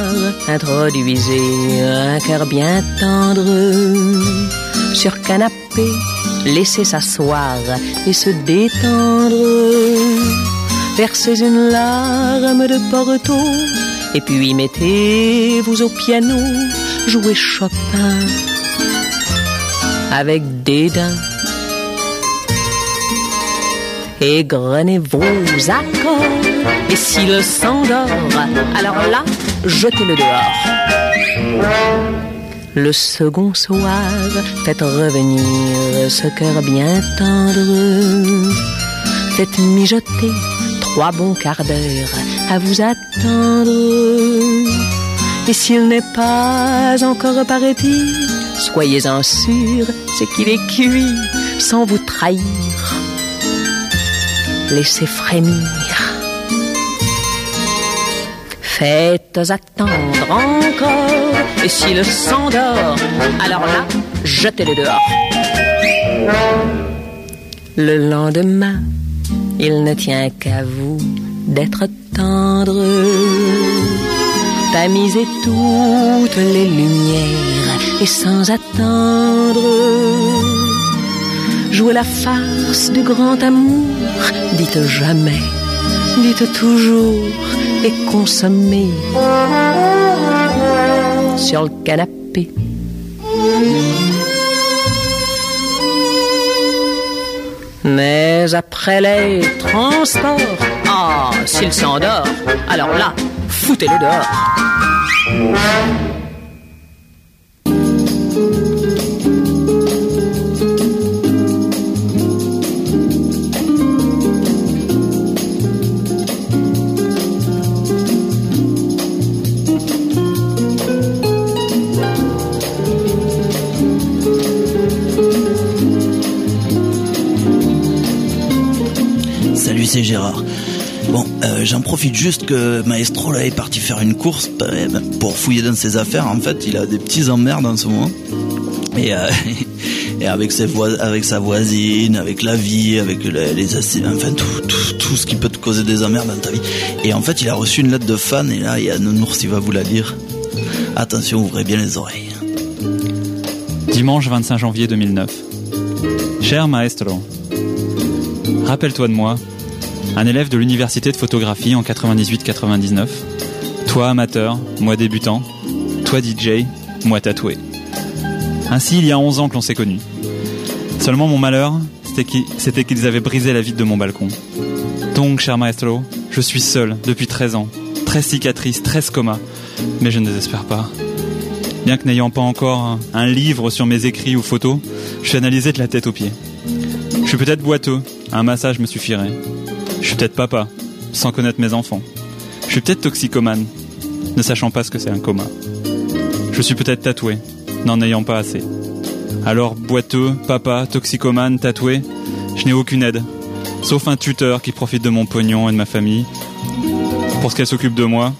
introduisez un cœur bien tendre. Sur canapé, laissez s'asseoir et se détendre. Versez une larme de Porto et puis mettez-vous au piano, jouez Chopin avec dédain. Égrenez vos accords et s'il s'endort, alors là, jetez-le dehors. Le second soir, faites revenir ce cœur bien tendre. Faites mijoter trois bons quarts d'heure à vous attendre. Et s'il n'est pas encore parti, soyez-en sûr, c'est qu'il est cuit sans vous trahir. Laissez frémir. Faites attendre encore, et s'il s'endort, alors là, jetez-le dehors. Le lendemain, il ne tient qu'à vous d'être tendre. Tamisez toutes les lumières et sans attendre. Jouez la farce du grand amour, dites jamais, dites toujours et consommez sur le canapé. Mais après les transports, ah, s'il s'endort, alors là, foutez-le dehors. C'est Gérard. Bon, euh, j'en profite juste que Maestro là est parti faire une course euh, pour fouiller dans ses affaires. En fait, il a des petits emmerdes en ce moment. Et, euh, avec, ses avec sa voisine, avec la vie, avec les, les enfin tout, ce qui peut te causer des emmerdes dans ta vie. Et en fait, il a reçu une lettre de fan et là, il y a Nounours qui va vous la lire. Attention, ouvrez bien les oreilles. Dimanche 25 janvier 2009. Cher maestro, rappelle-toi de moi, un élève de l'université de photographie en 98-99. Toi amateur, moi débutant. Toi DJ, moi tatoué. Ainsi, il y a 11 ans que l'on s'est connus. Seulement mon malheur, c'était qu'ils avaient brisé la vitre de mon balcon. Donc, cher maestro, je suis seul depuis 13 ans. 13 cicatrices, 13 comas. Mais je ne désespère pas. Bien que n'ayant pas encore un livre sur mes écrits ou photos, je suis analysé de la tête aux pieds. Je suis peut-être boiteux, un massage me suffirait. Je suis peut-être papa, sans connaître mes enfants. Je suis peut-être toxicomane, ne sachant pas ce que c'est un coma. Je suis peut-être tatoué, n'en ayant pas assez. Alors boiteux, papa, toxicomane, tatoué, je n'ai aucune aide, sauf un tuteur qui profite de mon pognon et de ma famille. Pour ce qu'elle s'occupe de moi,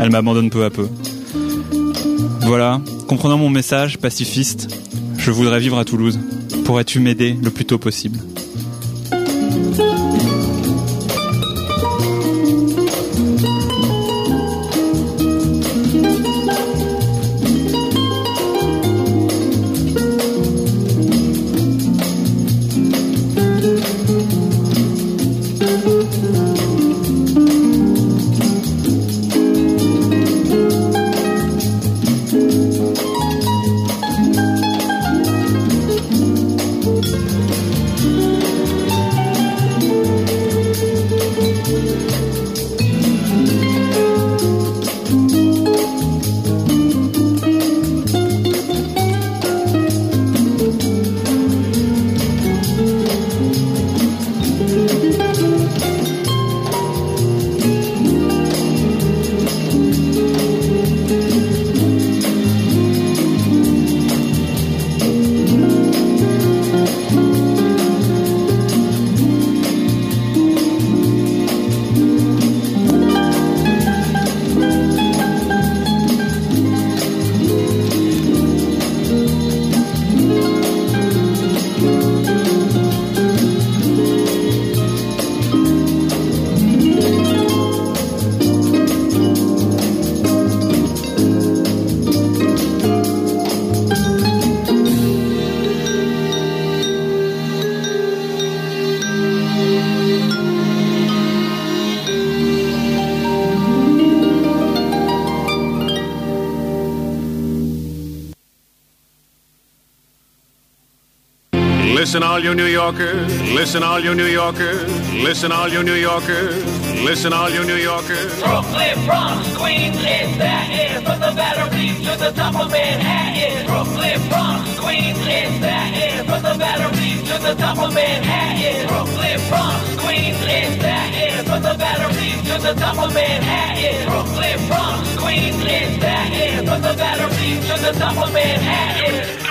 elle m'abandonne peu à peu. Voilà, comprenant mon message pacifiste, je voudrais vivre à Toulouse. Pourrais-tu m'aider le plus tôt possible all you New Yorkers. Listen, all you New Yorkers. Listen, all you New Yorkers. Listen, all you New Yorkers. Brooklyn, Bronx, Queens, it's that is from the batteries to the top of Manhattan. Brooklyn, Bronx, Queens, it's that is from the batteries to the top of Manhattan. Brooklyn, Bronx, Queens, it's that is from the batteries to the top of Manhattan. Brooklyn, Bronx, Queens, it's that is from the batteries to the top of Manhattan.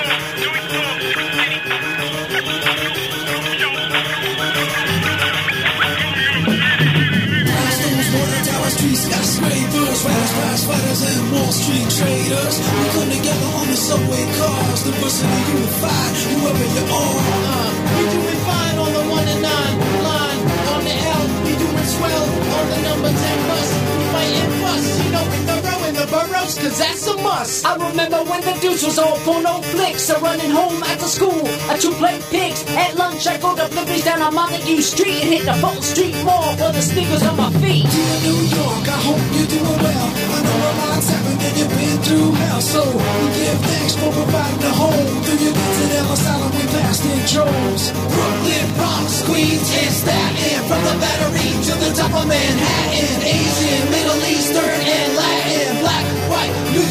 Fighters, and Wall Street traders. We come together on the subway cars, diversity unified, whoever you are. Uh, we doing fine on the one and nine line. On the L, we doing swell on the number 10 bus. We fighting fuss, you know, in the row in the boroughs, cause that's must. I remember when the deuce was all porno flicks. So running home after school, I two play pigs. At lunch, I go to Flippies down on Montague Street and hit the Fulton Street Mall for the sneakers on my feet. Dear New York, I hope you're doing well. I know a lot's happened and you've been through hell. So we give thanks for providing a home. Through your kids and Ellis Island, we passed in droves. Brooklyn, Bronx, Queens, and Staten. From the Battery to the top of Manhattan. Asian, Middle Eastern, and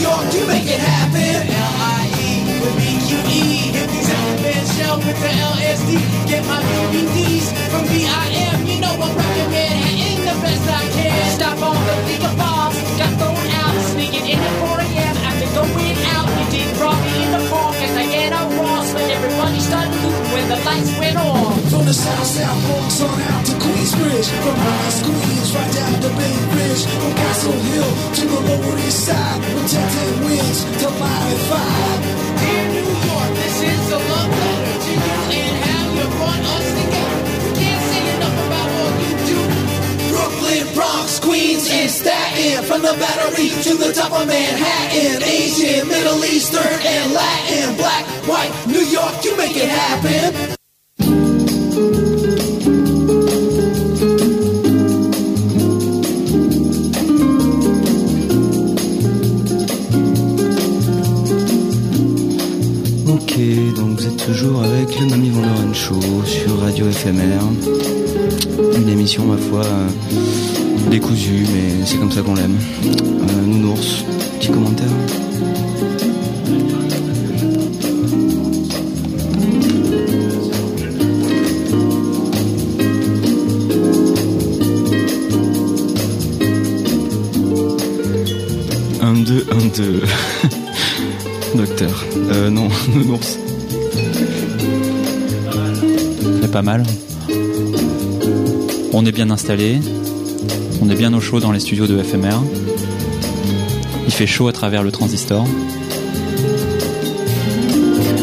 York, you make it happen. L-I-E with B-Q-E. Hippies at the shell with the LSD. Get my DVDs from B-I-M. You know I'm rocking Manhattan the best I can. Stop on the Liga Bob. Got thrown out. Sneaking in at 4 a.m. After going out, you did rob me in the park at Diana Ross. When everybody started when the lights went on. From the south, south Bronx on out to Queensbridge. From Queens, Queens, right down to Bay Bridge. From Castle Hill to the Lower East Side. From 10 winds to 5 and 5. Dear New York, this is a love letter to you and how you brought us together. Brooklyn, Bronx, Queens, and Staten. From the Battery to the top of Manhattan. Asian, Middle Eastern, and Latin. Black, white, New York, you make it happen. Toujours avec le Mamie Vandoren Show sur Radio FMR. Une émission, ma foi, euh, décousue, mais c'est comme ça qu'on l'aime. Euh, Nounours, petit commentaire Un, deux, un, deux. Docteur. Euh, non, Nounours. Pas mal. On est bien installé. On est bien au chaud dans les studios de FMR. Il fait chaud à travers le transistor.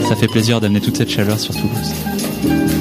Ça fait plaisir d'amener toute cette chaleur sur Toulouse.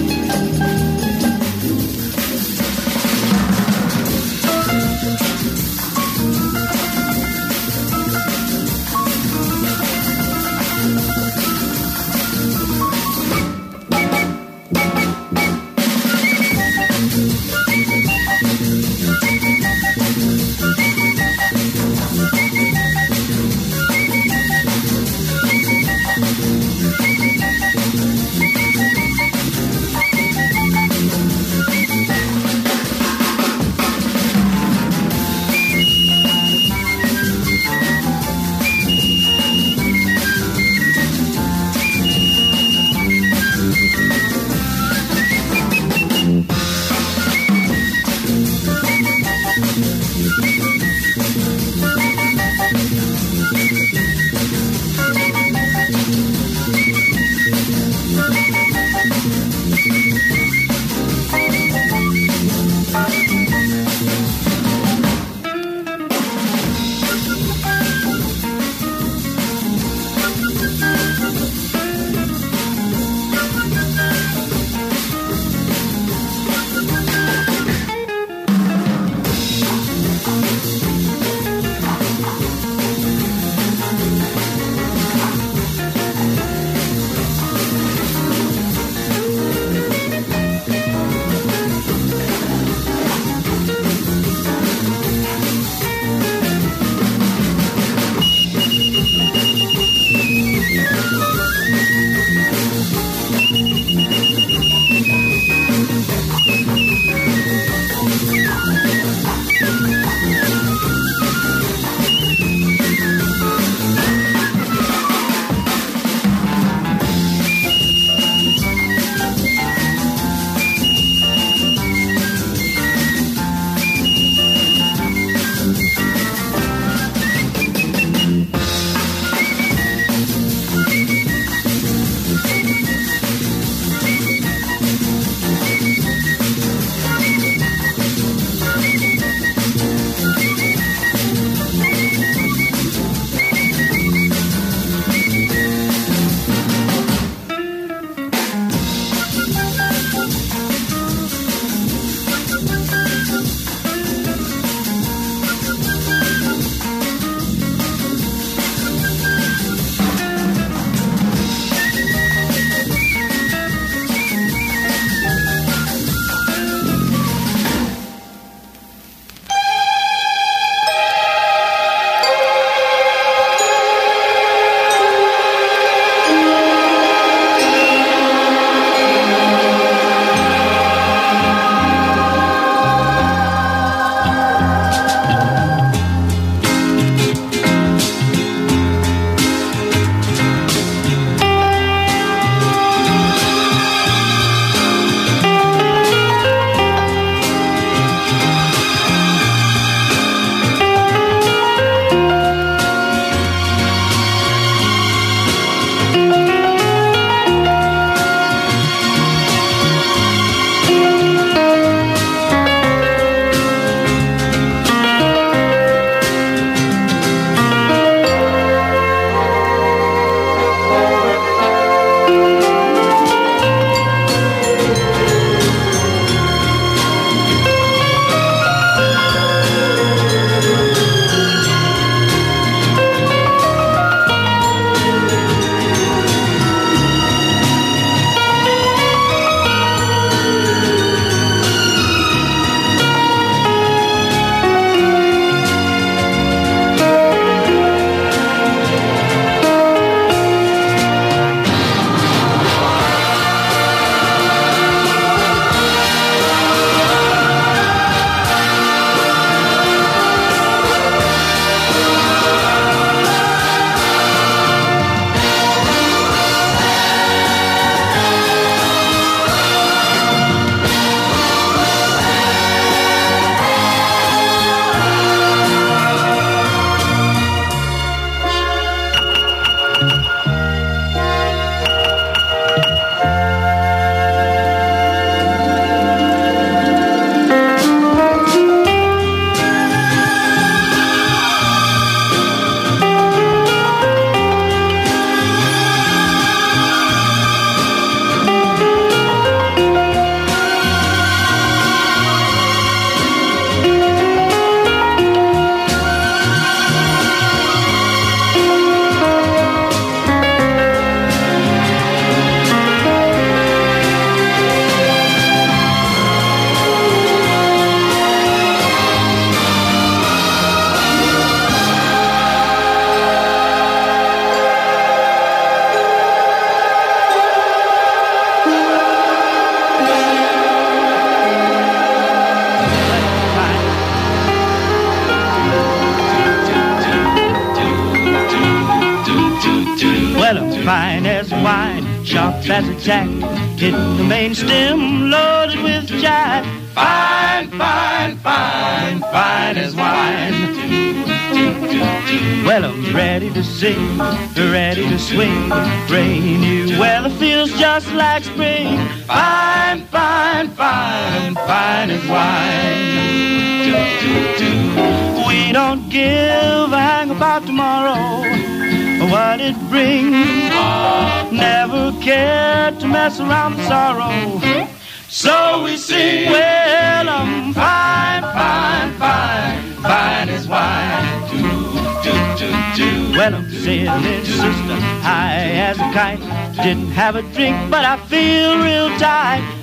Didn't have a drink, but I feel real tight.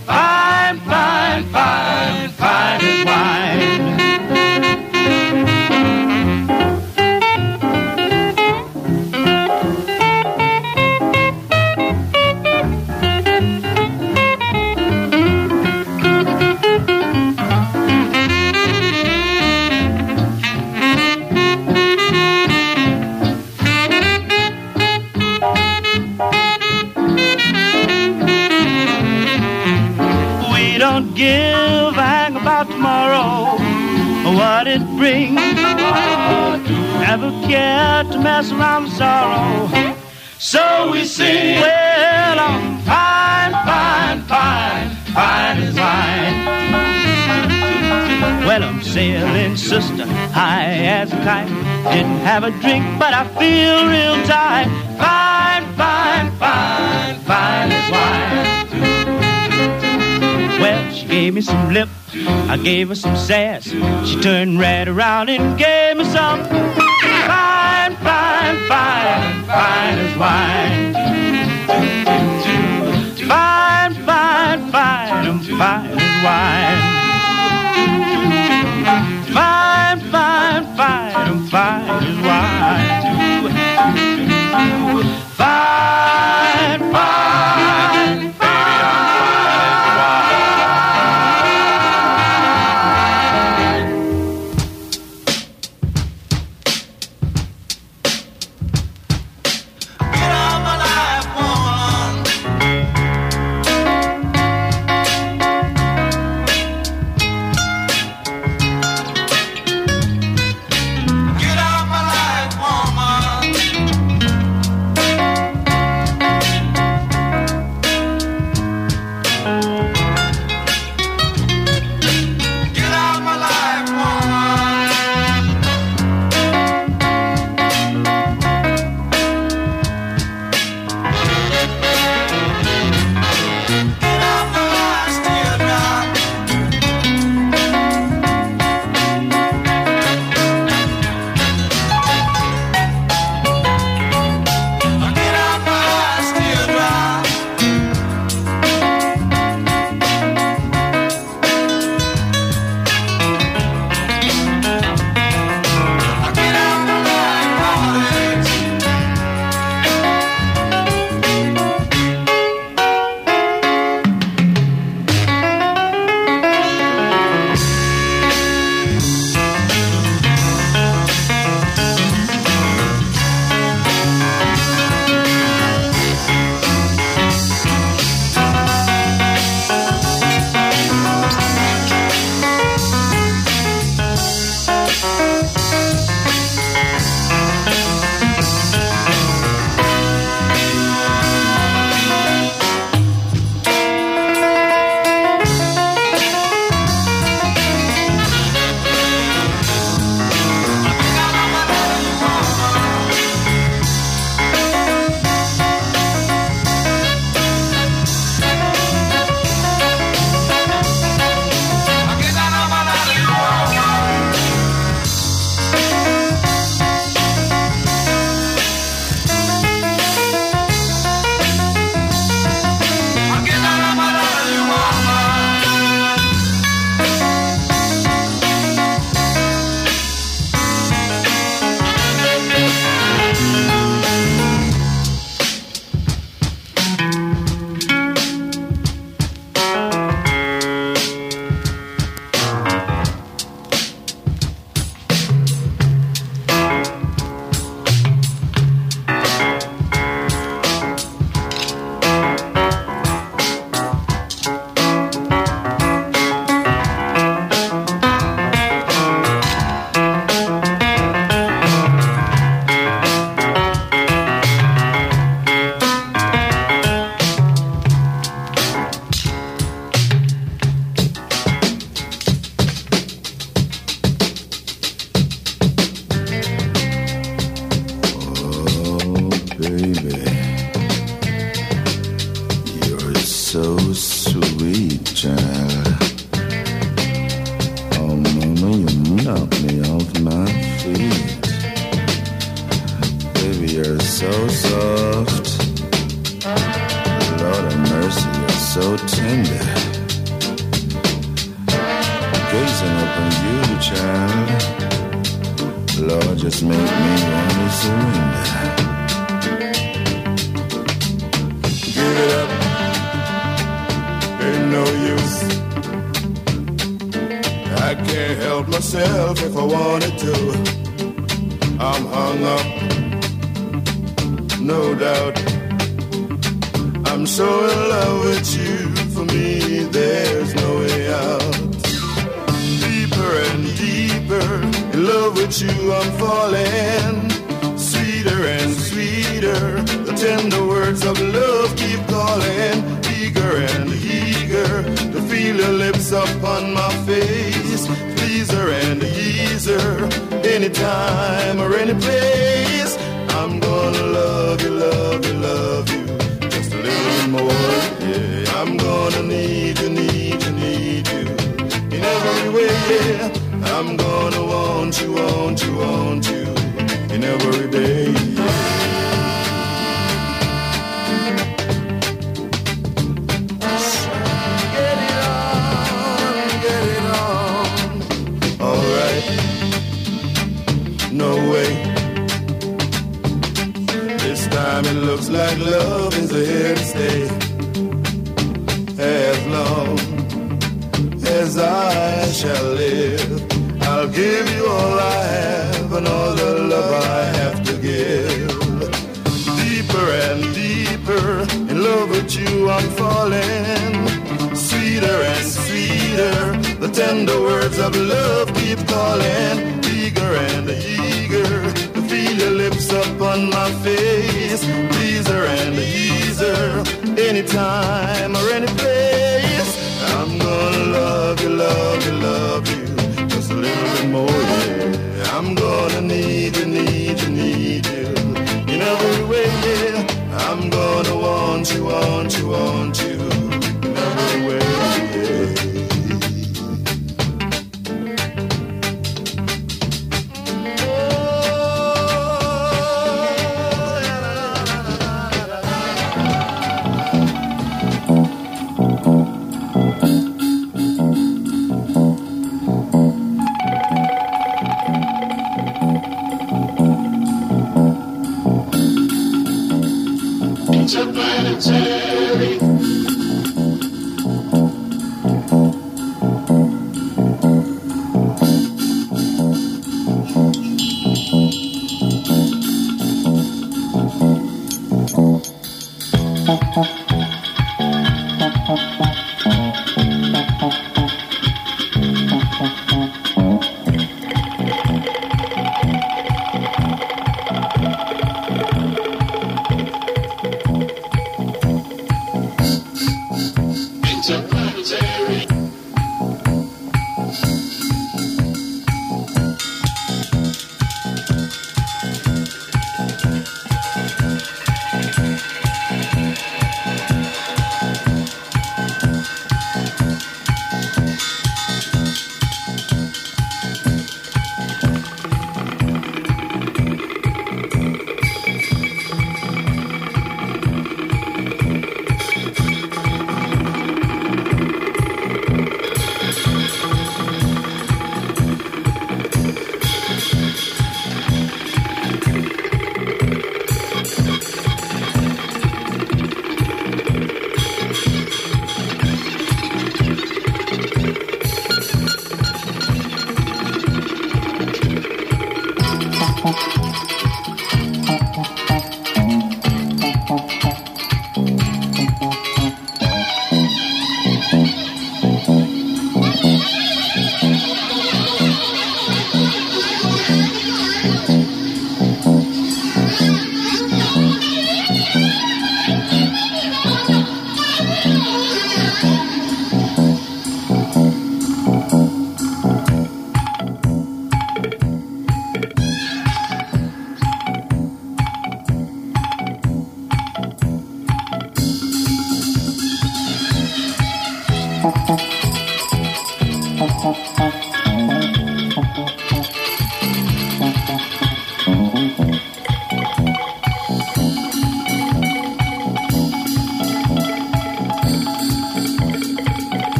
Care to mess around with sorrow. So we sing, well, I'm fine, fine, fine, fine as wine. Well, I'm sailing, sister, high as a kite. Didn't have a drink, but I feel real tight. Fine, fine, fine, fine as wine. Well, she gave me some lip, I gave her some sass. She turned right around and gave me some fine, fine, fine, as wine. Fine, fine, fine, fine as wine. No doubt. I'm so in love with you. For me, there's no way out. Deeper and deeper in love with you, I'm falling. Sweeter and sweeter, the tender words of love keep calling. Eager and eager to feel your lips upon my face. Pleaser and easer, anytime or any place. I'm gonna love you, love you, love you, just a little more. Yeah, I'm gonna need you, need you, need you in every way. Yeah, I'm gonna want you, want you, want you in every day. Get looks like love is here to stay. As long as I shall live, I'll give you all I have and all the love I have to give. Deeper and deeper in love with you, I'm falling. Sweeter and sweeter, the tender words of love keep calling. Eager and eager to feel your lips upon my face. Pleaser and easer, anytime or any place. I'm gonna love you, love you, love you, just a little bit more, yeah. I'm gonna need you, need you, need you in every way, yeah. I'm gonna want you, want you, want you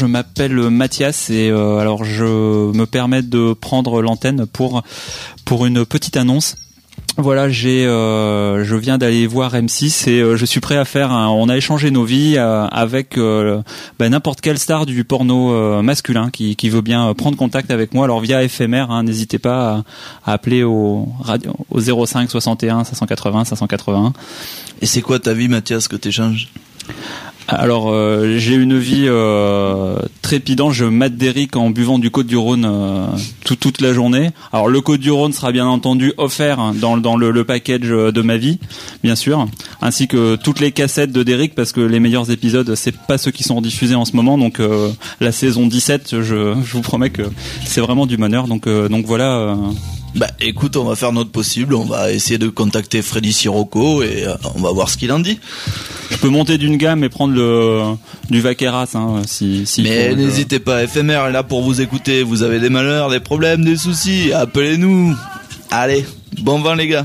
je m'appelle Mathias et euh, alors je me permets de prendre l'antenne pour pour une petite annonce. Voilà, j'ai, euh, je viens d'aller voir M6 et euh, je suis prêt à faire. un- on a échangé nos vies avec ben, n'importe quelle star du porno masculin qui, veut bien prendre contact avec moi. Alors via éphémère, hein, n'hésitez pas à, à appeler au radio au 05 61 580 581. Et c'est quoi ta vie, Mathias, que t'échanges? Alors euh, j'ai une vie euh, trépidante. Je mate d'Eric en buvant du Côte du Rhône euh, tout- toute la journée. Alors le Côte du Rhône sera bien entendu offert dans, dans le, le package de ma vie, bien sûr, ainsi que toutes les cassettes de Derrick parce que les meilleurs épisodes c'est pas ceux qui sont diffusés en ce moment. Donc euh, la saison 17, je, je vous promets que c'est vraiment du bonheur. Donc euh, donc voilà. Euh, Bah écoute, on va faire notre possible, on va essayer de contacter Freddy Sirocco et euh, on va voir ce qu'il en dit. je peux monter d'une gamme et prendre le du Vaqueras hein, si si. Mais je- n'hésitez pas, FMR est là pour vous écouter. Vous avez des malheurs, des problèmes, des soucis, appelez-nous. Allez, bon vent les gars.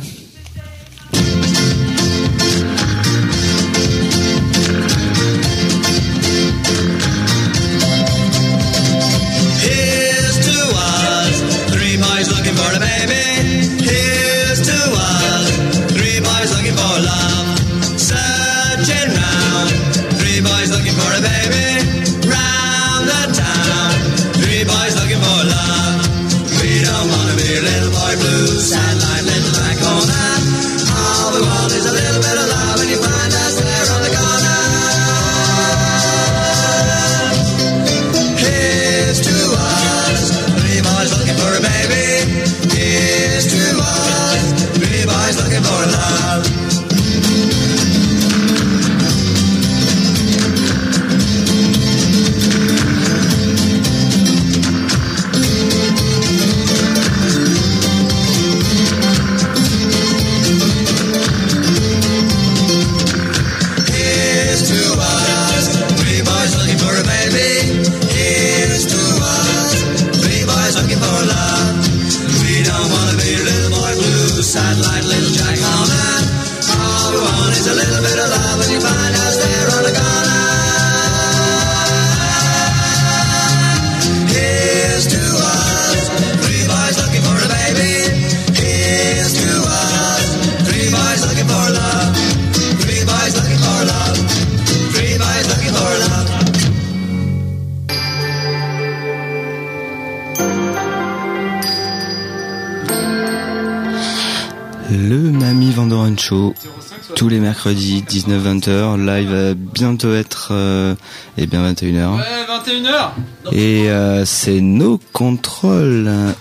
Tous les mercredis 19-20h. Live va bientôt être euh, eh bien 21h. Ouais, 21h Et euh, c'est nos contrôles euh,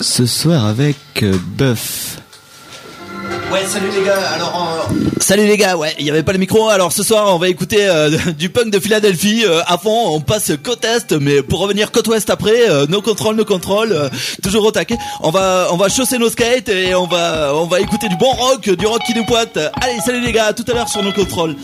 ce soir avec euh, Buff. Ouais, salut les gars. Alors, euh, salut les gars. Ouais, il y avait pas le micro. Alors ce soir, on va écouter euh, du punk de Philadelphie. Euh, à fond, on passe côte est, mais pour revenir côte ouest après, euh, nos contrôles, nos contrôles, toujours au taquet. On va, on va chausser nos skates et on va, on va écouter du bon rock, du rock qui nous pointe. Allez, salut les gars. Tout à l'heure sur nos contrôles.